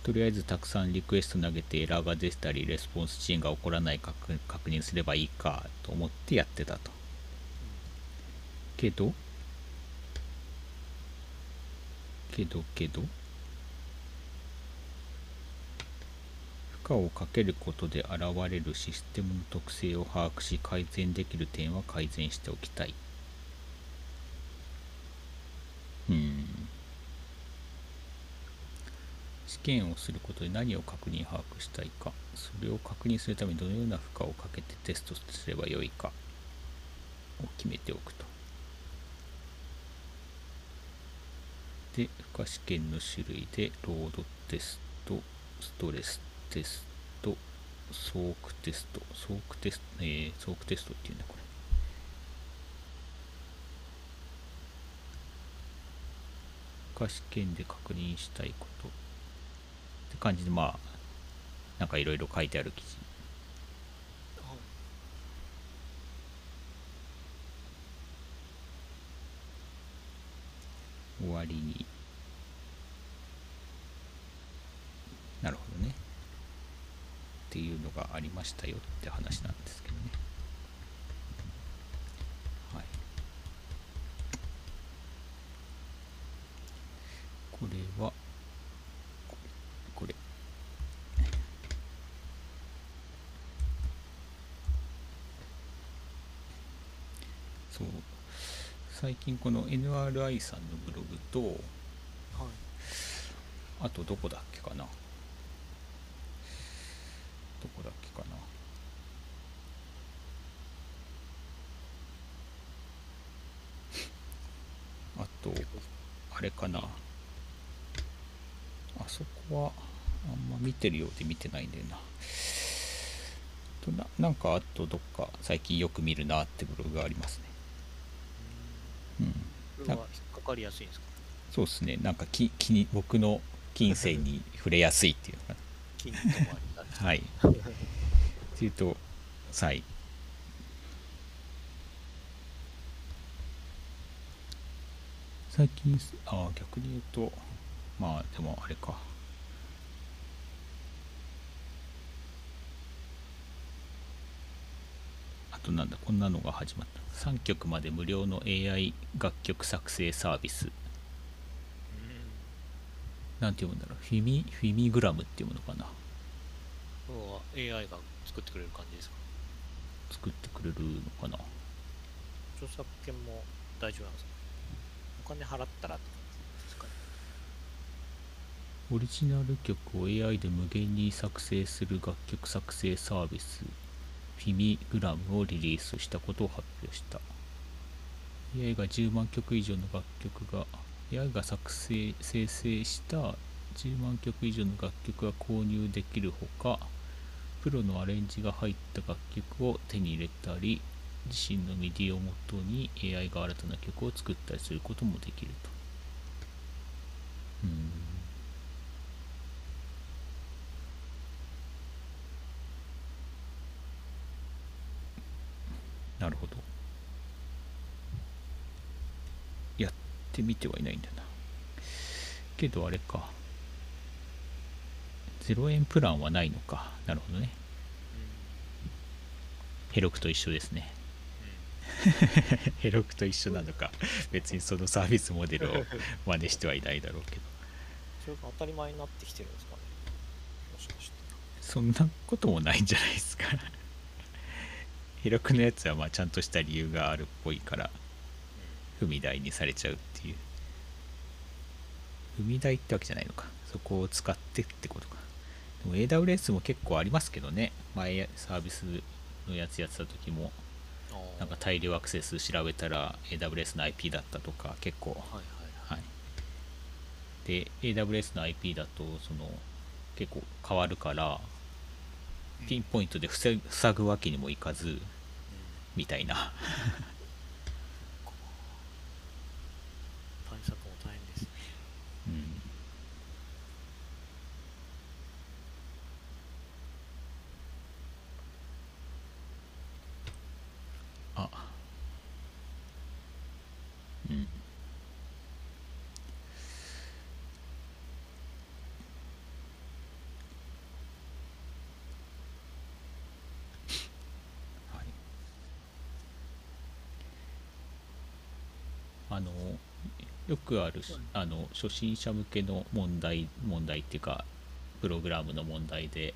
とりあえずたくさんリクエスト投げてエラーが出たりレスポンス遅延が起こらないか確確認すればいいかと思ってやってたと。けどけどけど荷をかけることで現れるシステムの特性を把握し改善できる点は改善しておきたい。うん。試験をすることで何を確認把握したいか。それを確認するためにどのような負荷をかけてテストすればよいか。を決めておくと。で負荷試験の種類でロードテストストレステストソークテストソークテストえー、ソークテストっていうんだこれ。負荷試験で確認したいこと。って感じでまあなんかいろいろ書いてある記事。はい。終わりに。なるほどねっていうのがありましたよって話なんですけどね。はい。これはここれ。そう。最近この NRI さんのブログとはい。あとどこだっけかなどこだっけかなあとあれかなあそこはあんま見てるようで見てないんだよな。とななんかあとどっか最近よく見るなってブログがありますね。うん。引っかかりやすいんですか？そうですね。なんかき気に僕の金銭に触れやすいっていうのかな。金ともありなんですはい。っていうと、はい。最近す、ああ、逆に言うと、まあ、でもあれか。となんだ、こんなのが始まった。3曲まで無料の AI 楽曲作成サービス。なんて読むんだろう。フィミ、フィミグラムっていうものかな。は AI が作ってくれる感じですか？作ってくれるのかな。著作権も大丈夫なんですか？お金払ったらって感じですかね？オリジナル曲を AI で無限に作成する楽曲作成サービスフィミグラムをリリースしたことを発表した。AI が10万曲以上の楽曲が AI が作成生成した10万曲以上の楽曲が購入できるほかプロのアレンジが入った楽曲を手に入れたり自身の MIDI をもとに AI が新たな曲を作ったりすることもできると。なるほど。やってみてはいないんだな。けどあれか。0円プランはないのか。なるほどね。ヘロクと一緒ですね。ヘロクと一緒なのか。別にそのサービスモデルを真似してはいないだろうけど。それが当たり前になってきてるんですかね。もしかして。そんなこともないんじゃないですかヘロクのやつはまあちゃんとした理由があるっぽいから踏み台にされちゃうっていう。踏み台ってわけじゃないのか。そこを使ってってことか。でも AWS も結構ありますけどね。前サービスのやつやってた時もなんか大量アクセス調べたら AWS の IP だったとか結構。はいはいはい。で AWS の IP だとその結構変わるからピンポイントで塞ぐわけにもいかずみたいな対策も大変ですねうんあうんはいあのよくあるしあの初心者向けの問題問題っていうかプログラムの問題で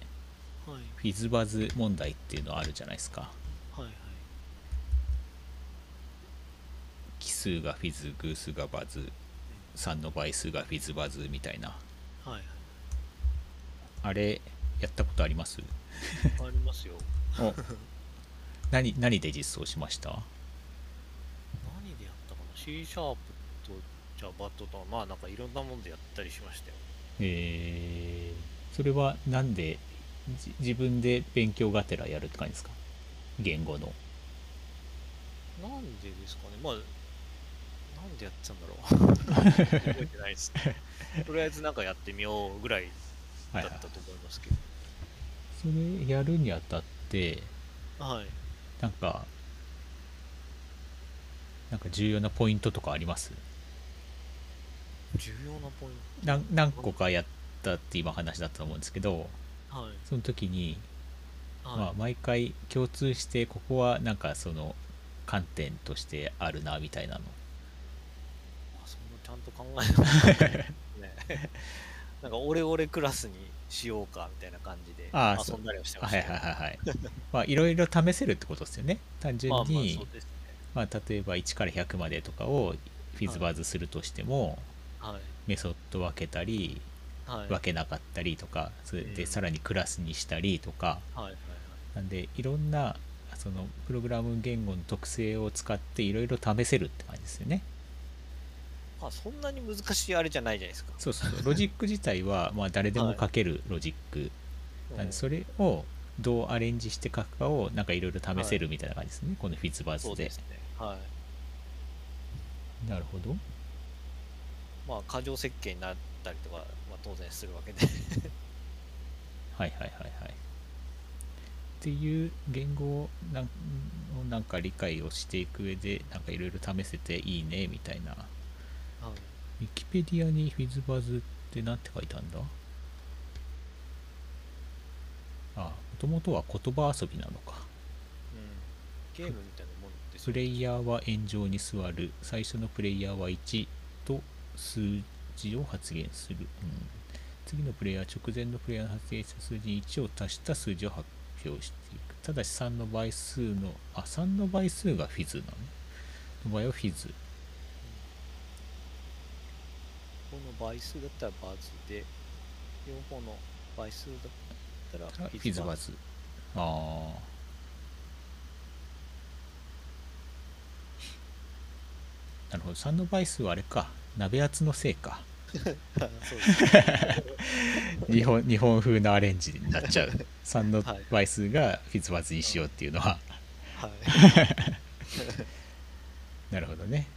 はい。フィズバズ問題っていうのあるじゃないですか。はいはい。奇数がフィズ偶数がバズ3の倍数がフィズバズみたいな。はいはい。あれやったことあります？ありますよ。お。何何で実装しました？何でやったかな？C シャープと Java ととまあなんかいろんなもんでやったりしましたよ。えー、それはなんでじ自分で勉強がてらやるって感じですか？言語の。なんでですかね？まあなんでやってたんだろう。覚えてないですね。とりあえずなんかやってみようぐらいはいはいだったと思いますけど。それやるにあたってはい。なんかなんか重要なポイントとかあります？重要なポイン何何個かやったって今話だったと思うんですけどトはい。その時に、はい、まあ、毎回共通してここはなんかその観点としてあるなみたいなの。あそんなちゃんと考えなかったね。なんかオレオレクラスにしようかみたいな感じで遊んだりはしてまはいした。よはいはいはい まあいろいろ試せるってことですよね。単純まあまあね。まあ例えば1から100までとかをフィズバズするとしても、はいメソッド分けたりはい。分けなかったりとかそれでうん。さらにクラスにしたりとか。なんでいろんなそのプログラム言語の特性を使っていろいろ試せるって感じですよね。まあそんなに難しいあれじゃないじゃないですか。そうそう ロジック自体はまあ誰でも書けるロジック、なんでそれをどうアレンジして書くかをなんかいろいろ試せるみたいな感じですね、このフィズバズで。そうですね。はい。なるほどまあ過剰設計になったりとか、まあ、当然するわけで。はいはいはいはい。っていう言語をなんをなんか理解をしていく上でなんかいろいろ試せていいねみたいな。はい。ウィキペディアにフィズバズって何て書いてあるんだ？あもともとは言葉遊びなのか。うん、ゲームみたいなもんですプレイヤーは円状に座る。最初のプレイヤーは1と数字を発言する、うん、次のプレイヤーは直前のプレイヤーの発言した数字に1を足した数字を発表していく。ただし3の倍数のあ3の倍数がフィズなの？の場合はフィズ。この倍数だったらバズで両方の倍数だったらフィズバズ。ああなるほど。3の倍数はあれか鍋圧のせいか。日本日本風なアレンジになっちゃう。3のはい倍数がフィズバズにしようっていうのは。はい、なるほどね。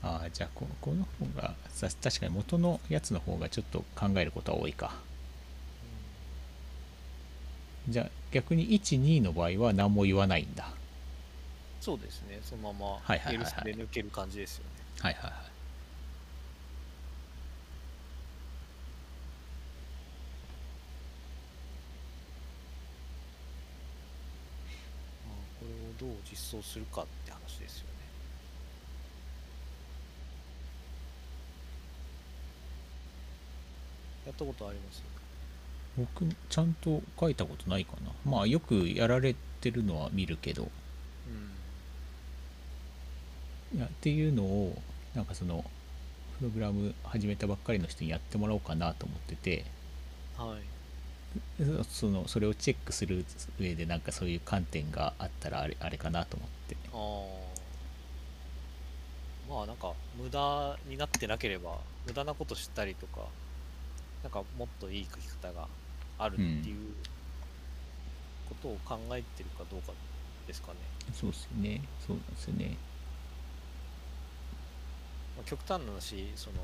ああじゃあここの方がさ確かに元のやつの方がちょっと考えることは多いか。じゃあ逆に12の場合は何も言わないんだ。そうですね。そのままはいはいはいはい。エルスで抜ける感じですよね、はいはいはい。まあこれをどう実装するかって話ですよね。やったことあります？僕ちゃんと書いたことないかな。まあよくやられてるのは見るけど。うんいやっていうのをなんかそのプログラム始めたばっかりの人にやってもらおうかなと思ってて。はい。はいそそのそれをチェックする上でなんかそういう観点があったらあれあれかなと思って。ああまあなんか無駄になってなければ無駄なことしたりとかなんかもっといい書き方があるっていうことを考えてるかどうかですかね、そうですよね。そうなんですよねまあ、極端な話その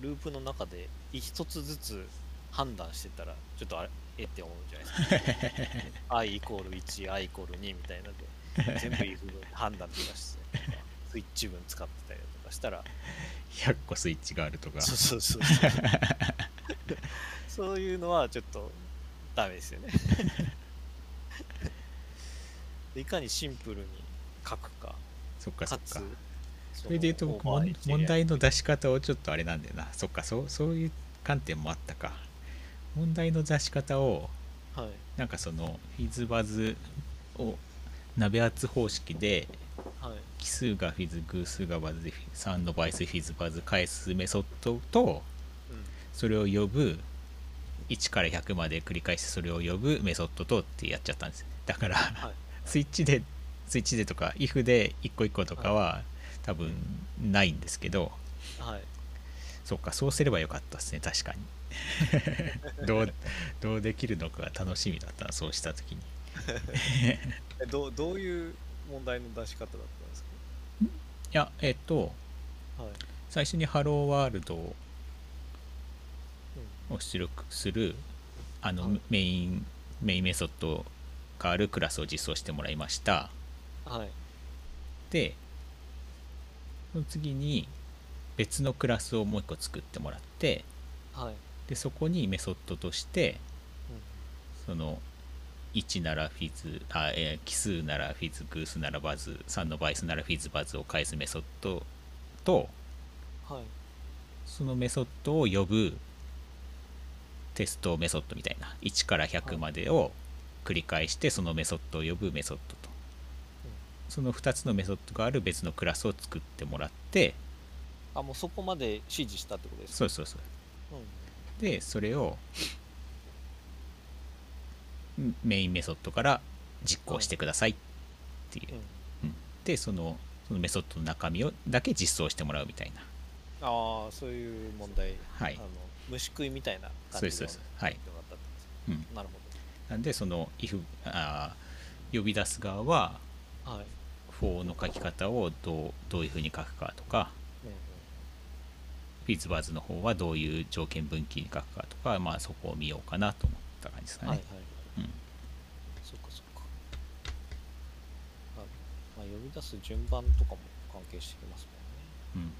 ループの中で一つずつ判断してたらちょっとあれえって思うじゃないですか。i イコール 1i イコール2みたいなので全部い分で判断とかしてスイッチ分使ってたりとかしたら。100個スイッチがあるとか。そうそうそうそう。そういうのはちょっとダメですよね。いかにシンプルに書くか。そっかそっか。かつそれで言うと僕問問題の出し方をちょっとあれなんだよな。そっかそうそういう観点もあったか。問題の出し方をはい。なんかそのフィズバズを鍋圧方式ではい。奇数がフィズ偶数がバズで3の倍数フィズバズ返すメソッドとうん。それを呼ぶ1から100まで繰り返してそれを呼ぶメソッドとってやっちゃったんです。だから、はい。スイッチでスイッチでとか if で1個1個とかは多分ないんですけど。はい。そっかそうすればよかったですね確かに。どうどうできるのかが楽しみだったなそうした時に。えどうどういう問題の出し方だったんですいやえっとかはい、最初に Hello World をうん。出力するあの、はい。メインメインメソッドがあるクラスを実装してもらいました。はい。でその次に別のクラスをもう一個作ってもらってはい、でそこにメソッドとしてその1なら Fizz あ、えー奇数なら Fizz 偶数なら Buzz 3の倍数なら FizzBuzz を返すメソッドとうん、はい。そのメソッドを呼ぶテストメソッドみたいな1から100までを繰り返してそのメソッドを呼ぶメソッドとその2つのメソッドがある別のクラスを作ってもらってあもうそこまで指示したってことですか？そうそうそう。うん。でそれをんメインメソッドから実行してくださいっていう。うん。でそのそのメソッドの中身をだけ実装してもらうみたいな。ああそういう問題、はい。あの虫食いみたいなそうですそうです。はい。よかったんですなるなんでその if あー呼び出す側はほどはい、for の書き方をどうどういうふうに書くかとかフィズバズの方はどういう条件分岐に書くかとかまあそこを見ようかなと思った感じですかね、はいはいうん。そっかそまあ、呼び出す順番とかも関係してきますもんね。うん。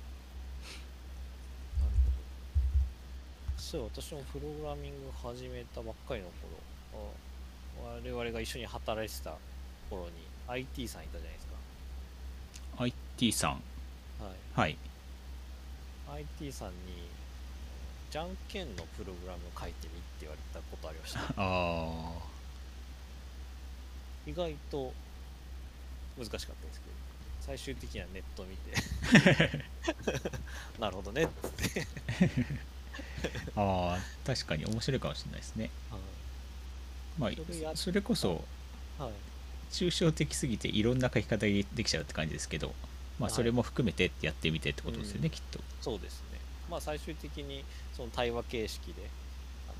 そう私もプログラミング始めたばっかりの頃あ我々が一緒に働いてた頃に IT さんいたじゃないですか IT さん。はい。はい。IT さんにじゃんけんのプログラムを書いてみって言われたことありました。あ意外と難しかったですけど最終的にはネットを見て。なるほどねっつって、ー あー確かに面白いかもしれないですね。まあそれこそはい。抽象的すぎていろんな書き方ができちゃうって感じですけどまあはい。それも含めてやってみてってことですよね、うん。きっと。そうですね。まあ最終的にその対話形式であの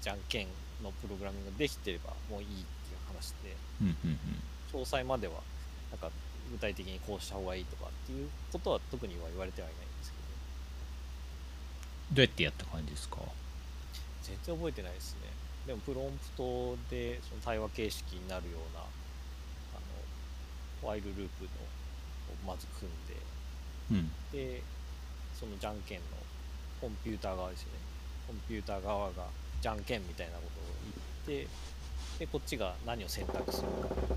じゃんけんのプログラミングができてればもういいっていう話でうんうんうん。詳細まではなんか具体的にこうした方がいいとかっていうことは特には言われてはいないんですけど。どうやってやった感じですか？全然覚えてないですね。でもプロンプトでその対話形式になるようなあのワイルループのをまず組んうん。ででそのじゃんけんのコンピューター側ですよね。コンピューター側がじゃんけんみたいなことを言ってでこっちが何を選択するか。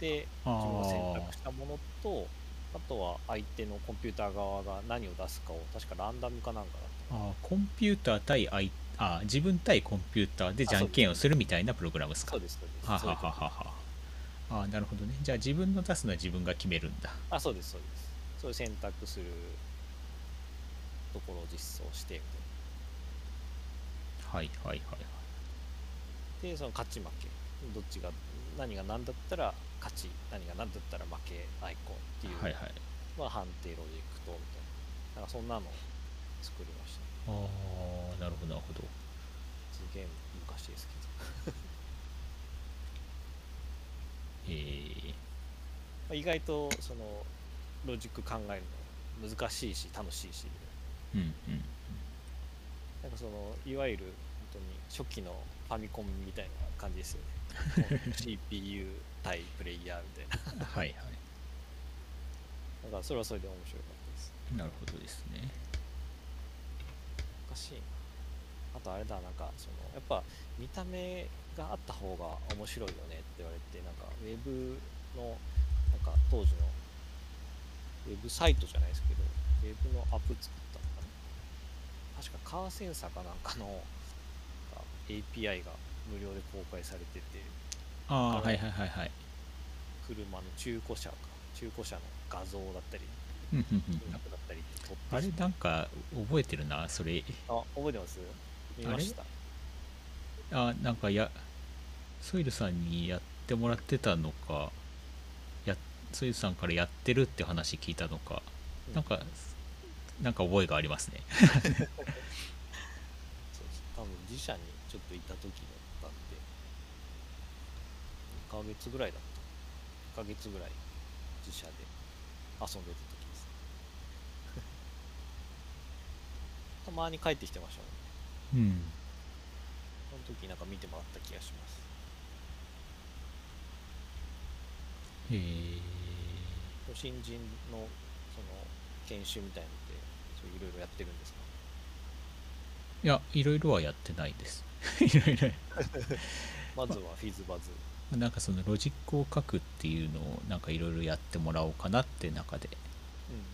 であ自分が選ー択したものとあとは相手のコンピューター側が何を出すかを確かランダムかなんかだったあーコンピューター対あいあ自分対コンピューターでじゃんけんをするみたいなプログラムですか。そうですそうです。ははははあーなるほどね。じゃあ自分の出すのは自分が決めるんだ。あそうですそうです。そういう選択するところを実装してみたいはいはいはいでその勝ち負け。どっちが何が何だったら勝ち何が何だったら負けアイコンっていう、はいはい。まあ、判定ロジックとみたいな。なんかそんなのを作りました。ああなるほどなるほど。すげえ昔ですけどえー、まあ意外とそのロジック考えるの難しいし楽しいし。うんうんなんかそのいわゆる本当に初期のファミコンみたいな感じですよね。CPU 対プレイヤーみたいな。はいはい。だからそれはそれで面白かったです。なるほどですね。おかしいな。あとあれだなんかそのやっぱ見た目があった方が面白いよねって言われてなんかウェブのなんか当時のウェブサイトじゃないですけどウェブのアップ作ったのかな？確かカーセンサーかなんかのなんか API が無料で公開されててあれああはいはいはいはい。車の中古車か中古車の画像だったりうんうんうん。金額だったりってあれなんか覚えてるなそれ。あ覚えてます？見ましたあなんかやソイルさんにやってもらってたのかやソイルさんからやってるって話聞いたのか、うん。なんかなんか覚えがありますね。そう多分自社にちょっといた時だったんで2ヶ月ぐらいだった。1ヶ月ぐらい自社で遊んでた時です。たまに帰ってきてましたね。うん時なんか見てもらった気がします。へえ新人のその研修みたいのってそういろいろやってるんですか？いやいろいろはやってないです。いろいろ。まずはフィズバズ。なんかそのロジックを書くっていうのをなんかいろいろやってもらおうかなって中で。うん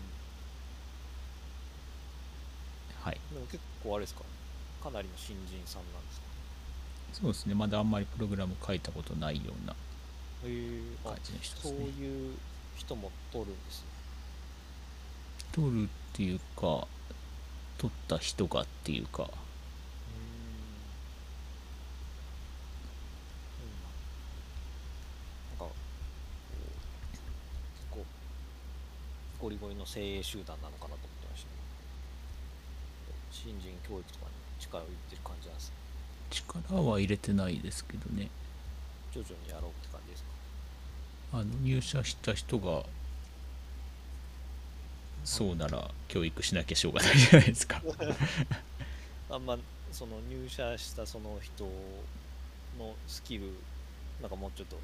はい。うんでも結構あれですか？かなりの新人さんなんですか？そうですね。まだあんまりプログラム書いたことないような感じの人でそうすねいう人も取るんですね。取るっていうか取った人がっていうか。うーん。なんかこうゴリゴリの精鋭集団なのかなと思ってましたね新人教育とかに力を入れてる感じなんですね力は入れてないですけどね。徐々にやろうって感じですか？あの入社した人がそうなら教育しなきゃしょうがないじゃないですか。あんまその入社したその人のスキルなんかもうちょっと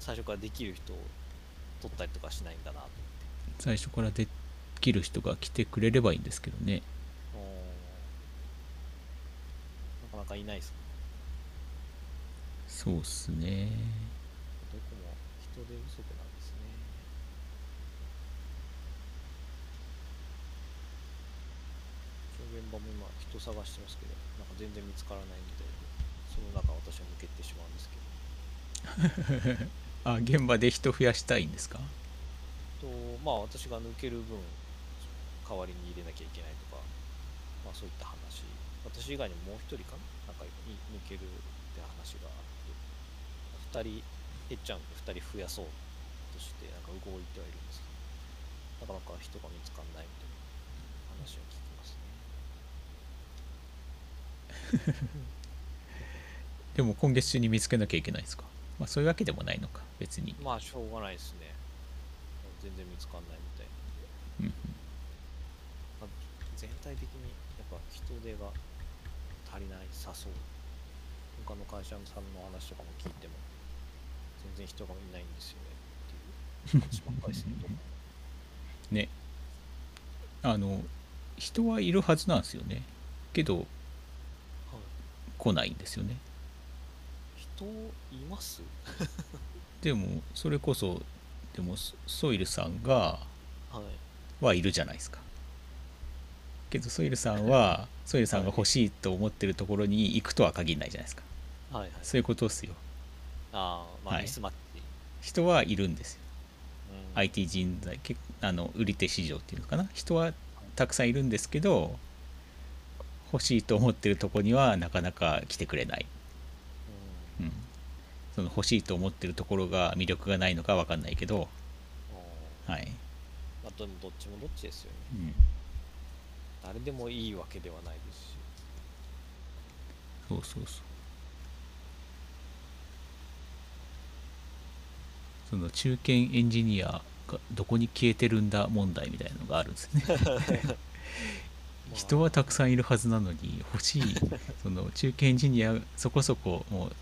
最初からできる人を取ったりとかしないんだなと最初からできる人が来てくれればいいんですけどね思ってなかいないです。ねそうっすね。どこも人手不足なんですね。現場も今人探してますけどなんか全然見つからないみたいでその中私は抜けてしまうんですけど。あ現場で人増やしたいんですか？とまあ私が抜ける分代わりに入れなきゃいけないとか、まあ、そういった話私以外にももう一人かな？なんかい抜けるって話があって。2人減っちゃうんで2人増やそうとしてなんか動いてはいるんですけど。なかなか人が見つかんないみたいな話を聞きますね。でも今月中に見つけなきゃいけないですか？まあそういうわけでもないのか別に。まあしょうがないですね。全然見つかんないみたいうんうん。まあ、全体的にやっぱ人手が足りないさそう。他の会社さんの話とかも聞いても全然人がいないんですよね。っていう話ばっかりすると ね。あの人はいるはずなんですよね。けどはい、来ないんですよね。人います？でもそれこそでもソソイルさんがはい。はいるじゃないですかけどソイルさんはソイルさんが欲しいと思ってるところに行くとは限らないじゃないですか。はいはい。そういうことですよ。ああまあはい。ミスマッチ、人はいるんですよ。うん。IT 人材けあの売り手市場っていうのかな。人はたくさんいるんですけど欲しいと思ってるとこにはなかなか来てくれない、うん。うん、その欲しいと思ってるところが魅力がないのか分かんないけど。はい、まあ、でもどっちもどっちですよね。うん、誰でもいいわけではないですし。そうそうそう。その中堅エンジニアがどこに消えてるんだ問題みたいなのがあるんですね。人はたくさんいるはずなのに欲しいその中堅エンジニアそこそこもう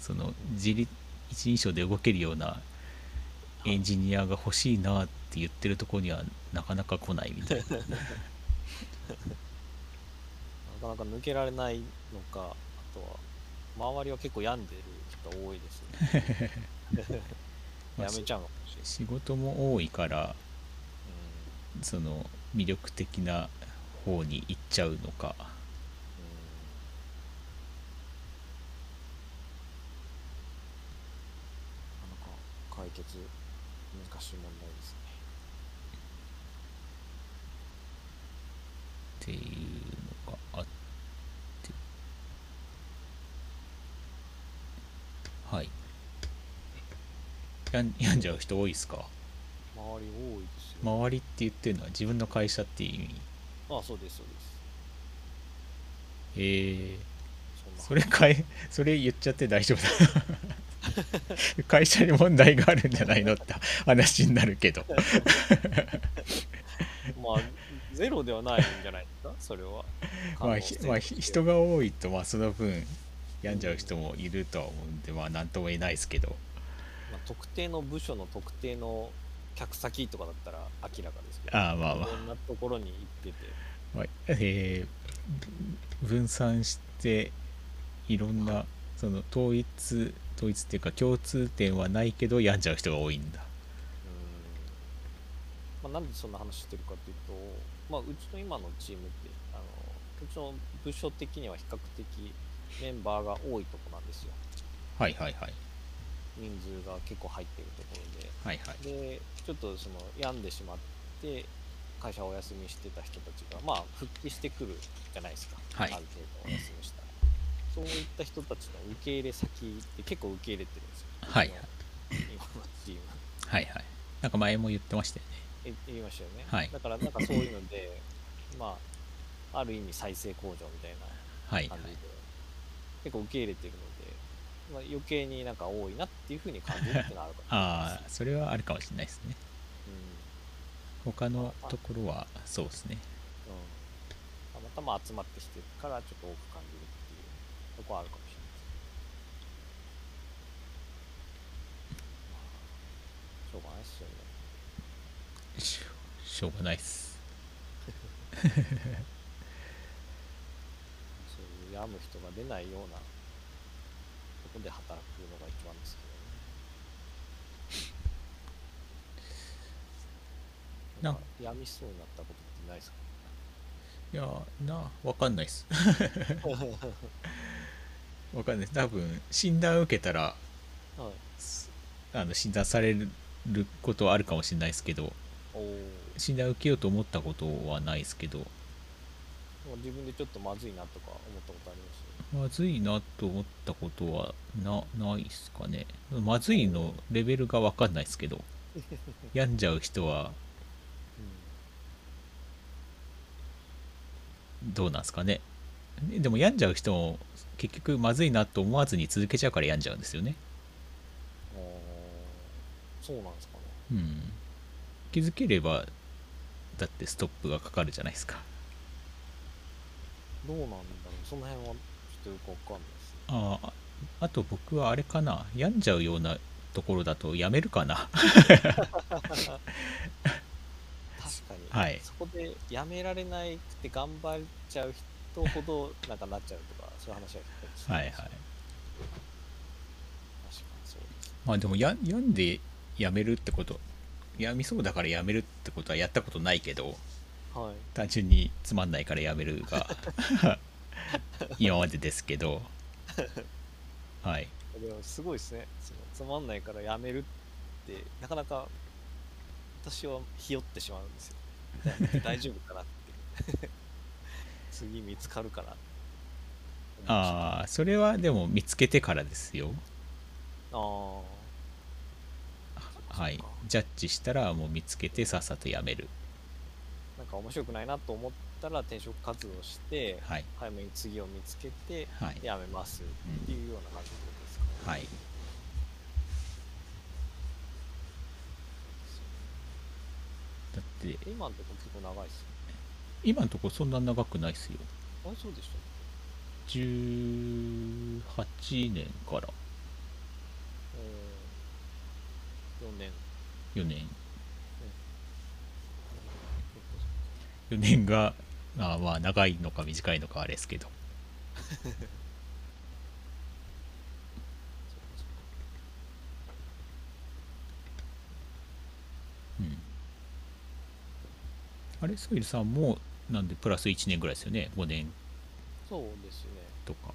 その自立一人称で動けるようなエンジニアが欲しいなって言ってるところにはなかなか来ないみたいな なかなか抜けられないのかあとは周りは結構病んでる人多いですね。まあやめちゃうのかもしれない、仕事も多いからうその魅力的な方に行っちゃうのか。んうん。なかなか解決難しい問題ですねっていうのがあって。はい。やん病んじゃう人多いですか？周り多いですよ、周りって言ってるのは自分の会社っていう意味？ああそうですそうです。え。ー、それかいそれ言っちゃって大丈夫だ。会社に問題があるんじゃないのって話になるけど。まあゼロではないんじゃないですか？それは。まあ、ひまあ、ひ人が多いとまあその分病んじゃう人もいるとは思うんでまあ何とも言えないですけど。まあ、特定の部署の特定の客先とかだったら明らかですけど。ああまあまあ。いろんなところに行ってて。まあえー分散していろんなその統一統一っていうか共通点はないけど病んじゃう人が多いんだ。うん、まあ、なんでそんな話してるかというと、まあ、うちの今のチームってあのうちの部署的には比較的メンバーが多いとこなんですよ。はいはいはい。人数が結構入ってるところで。はいはい。でちょっとその病んでしまって会社をお休みしてた人たちがまあ復帰してくるじゃないですか、はい。ある程度お休みしたら。そういった人たちの受け入れ先って結構受け入れてるんですよ。はい今の今のチーム。はいはい。なんか前も言ってましたよね。え言いましたよね、はい。だからなんかそういうので まあある意味再生工場みたいなはい。感じで、結構受け入れてるので、まあ、余計になんか多いなっていうふうに感じるっていうのはあるかもしれないああです それはあるかもしれないですね。うん。他のところはそうですね。うん、たまたま集まってきてるからちょっと多く感じるっていうとこはあるかもしれないしょうがないっすよねしょうがないっす。そういう病む人が出ないようなとこで働くのが一番ですけどね。ななんか病みそうになったことってないですか？いやなわかんないっす。わかんない多分診断受けたらはい。すあの診断されることはあるかもしれないですけど診断受けようと思ったことはないですけど。自分でちょっとまずいなとか思ったことあります？まずいなと思ったことはなないっすかね。まずいのレベルがわかんないですけど。病んじゃう人はどうなんですかね。でも病んじゃう人も結局まずいなと思わずに続けちゃうから病んじゃうんですよね。そうなんですかね。うん気づければだってストップがかかるじゃないですか。どうなんだろう。その辺はちょっとよくわかんないですね。あああと僕はあれかな。病んじゃうようなところだとやめるかな。確かに、はい。そこでやめられないくて頑張っちゃう人ほどなんかなっちゃうとかそういう話は聞いたりするはいはい。確かにそうです。まあでもや病んでやめるってこと病みそうだからやめるってことはやったことないけどはい。単純につまんないからやめるが 今までですけどはい。でもすごいですね。そのつまんないからやめるってなかなか私はひよってしまうんですよ。大大丈夫かなって。次見つかるかなああそれはでも見つけてからですよ。あーはい。ジャッジしたらもう見つけてさっさとやめる。なんか面白くないなと思ったら転職活動してはい。早めに次を見つけてはい。やめますっていうような感じですか、はい。だって今のとこ結構長いっすよ今のところそんな長くないっすよ。あれそうでした18年から4年。4年。4年があまあ長いのか短いのかあれですけど。うん。あれソイルさんもなんでプラス1年ぐらいですよね？5年。そうですね。とか。はい。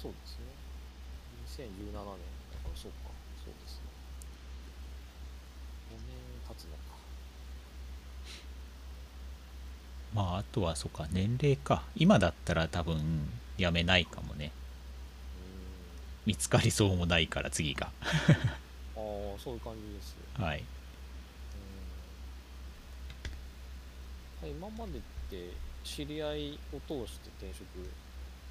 そうですね2017年だからそうか。そうですね。5年経つのか。まああとはそうか年齢か。今だったら多分やめないかもね。う見つかりそうもないから次が。ああそういう感じですはい。うん。今までって知り合いを通して転職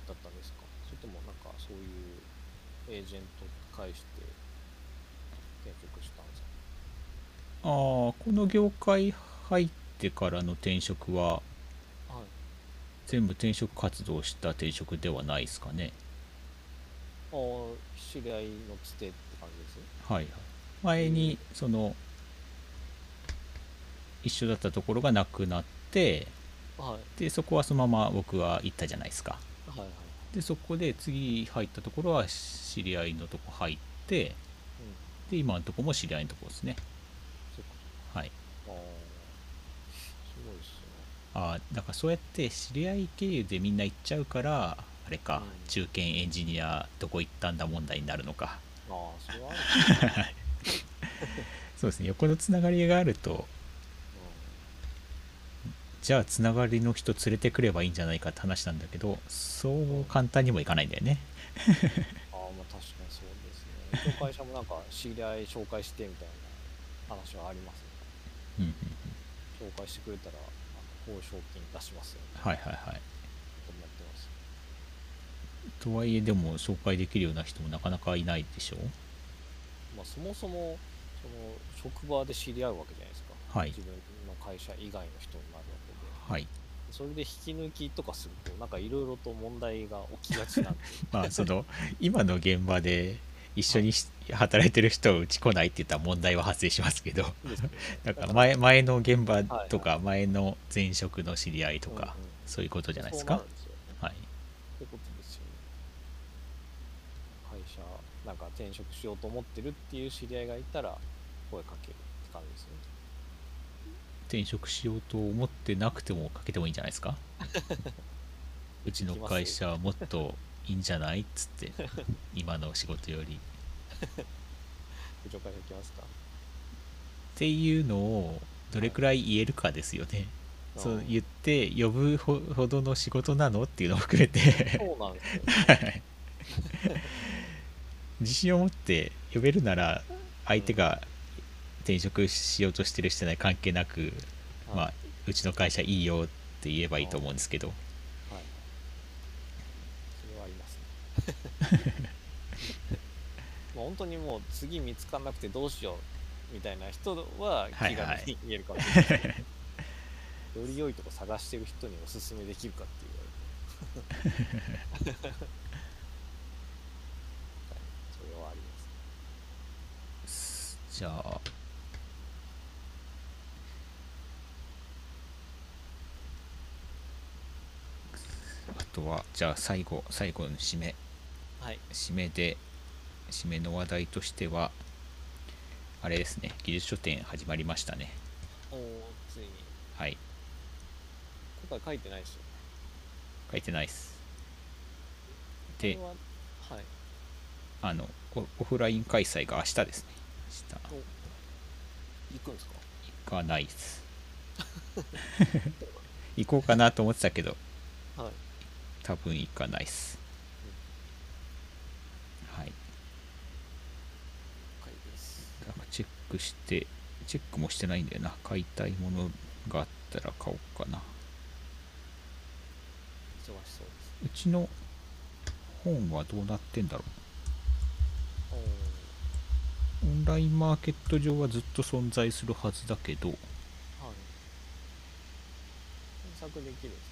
だったんですか？それともなんかそういうエージェント介して転職したんですかああこの業界入ってからの転職ははい。全部転職活動した転職ではないですかね。ああ知り合いのつてって感じです？はい前にその一緒だったところがなくなってはい。でそこはそのまま僕は行ったじゃないですか。はいはいでそこで次入ったところは知り合いのとこ入ってうん。で今のとこも知り合いのとこですね。はい。ああすごいっすね。ああだからそうやって知り合い経由でみんな行っちゃうからあれか、うん。中堅エンジニアどこ行ったんだ問題になるのか。ああそれは そうですね。横のつながりがあるとじゃあつながりの人連れてくればいいんじゃないかって話なんだけどそう簡単にもいかないんだよね。うん、ああまあ確かにそうですね。うちの会社もなんか知り合い紹介してみたいな話はありますね。うんうん紹介してくれたら報奨金出しますよ。ねはいはいはい。と思ってます。とはいえでも紹介できるような人もなかなかいないでしょ？まあそもそもその職場で知り合うわけじゃないですか。はい。自分の会社以外の人にはい。それで引き抜きとかするとなんかいろいろと問題が起きがちなんで。まあその今の現場で一緒にし働いてる人をうち来ないって言ったら問題は発生しますけど。だから前前の現場はいとか前の前職の知り合いとかそういうことじゃないですか？そうなるんですよね。はい。そういうことですよね。会社なんか転職しようと思ってるっていう知り合いがいたら声かけるって感じですね転職しようと思ってなくてもかけてもいいんじゃないですか？うちの会社はもっといいんじゃない？っつって 今の仕事より。部長会社行きますか？っていうのをどれくらい言えるかですよね。そううん言って呼ぶほほどの仕事なのっていうのを含めて。そうなんですよ、はい。自信を持って呼べるなら相手が転職しようとしてるしてない関係なく、まあ、うちの会社いいよって言えばいいと思うんですけどはい。それはありますね。もう本当にもう次見つかんなくてどうしようみたいな人は気はいはい軽に言えるかもしれない。より良いとこ探してる人におすすめできるかって言われて。はいそれはあります。じゃあとはじゃあ最後最後の締め。はい。締めで締めの話題としてはあれですね技術書店始まりましたね。おーついに。はい。今回書いてないですよね。書いてないっす。ではい。あのオオフライン開催が明日ですね。明日。行くんですか？行かないっす。行こうかなと思ってたけど。はい多分行かないっす。はい。了解ですだからチェックしてチェックもしてないんだよな。買いたいものがあったら買おうかな。忙しそうです。うちの本はどうなってんだろおう。オンラインマー。ケット上はずっと存在するはずだけどーはい検索できるんですか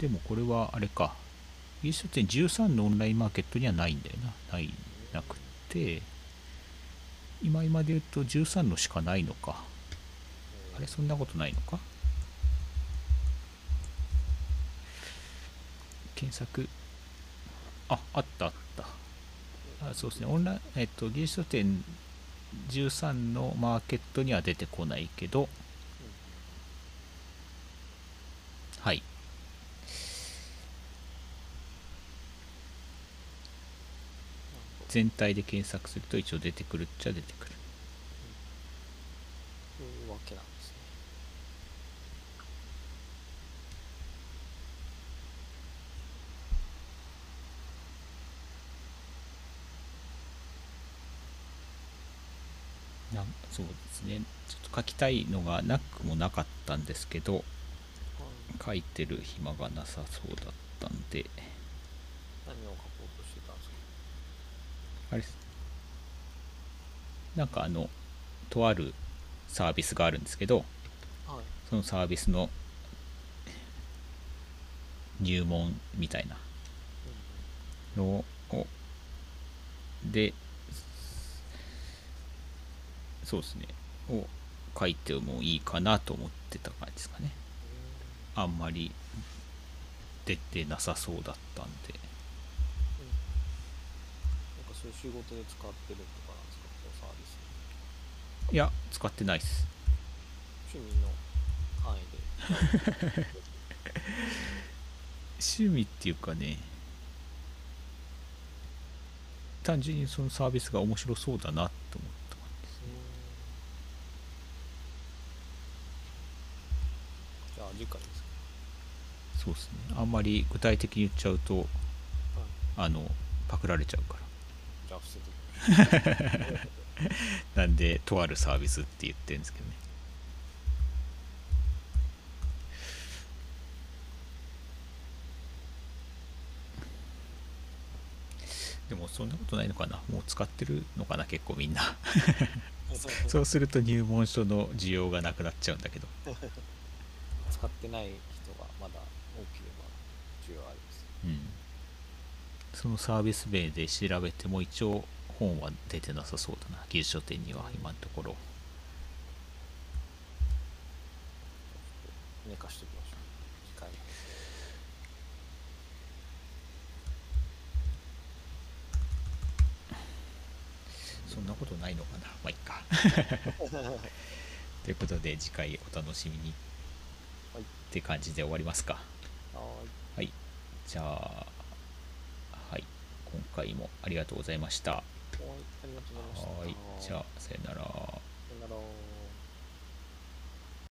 でもこれはあれか。技術書店13のオンラインマーケットにはないんだよな。ないなくて。今今で言うと13のしかないのか。あれそんなことないのか。検索。ああったあった。あそうですね。オンラインえっと技術書店13のマーケットには出てこないけど。はい。全体で検索すると一応出てくるっちゃ出てくる。そういうわけなんですねなんそうですね。ちょっと書きたいのがなくもなかったんですけどはい書いてる暇がなさそうだったんで。何を書こうとしてたんですかあれなんかあのとあるサービスがあるんですけどはい。そのサービスの入門みたいなうんのをでそうですね。を書いてもいいかなと思ってた感じですかね。あんまり出てなさそうだったんで仕事で使ってるとかなんですか？サービスいや使ってないっす。趣味の範囲で。趣味っていうかね単純にそのサービスが面白そうだなと思った感じです。じゃあ次回ですか？そうですね。あんまり具体的に言っちゃうとはい。あのパクられちゃうから なんでとあるサービスって言ってるんですけどね。でもそんなことないのかな。もう使ってるのかな結構みんな。そうすると入門書の需要がなくなっちゃうんだけど。使ってない人がまだ多ければ需要あります。うんそのサービス名で調べても一応本は出てなさそうだな。技術書店には今のところ。寝かしておきましょう。次回そんなことないのかな。まあいっか。ということで次回お楽しみに。はい。って感じで終わりますか。はーい。はい。じゃあ。はい今回もありがとうございました。ははいありがとうございました。いじゃあさよなら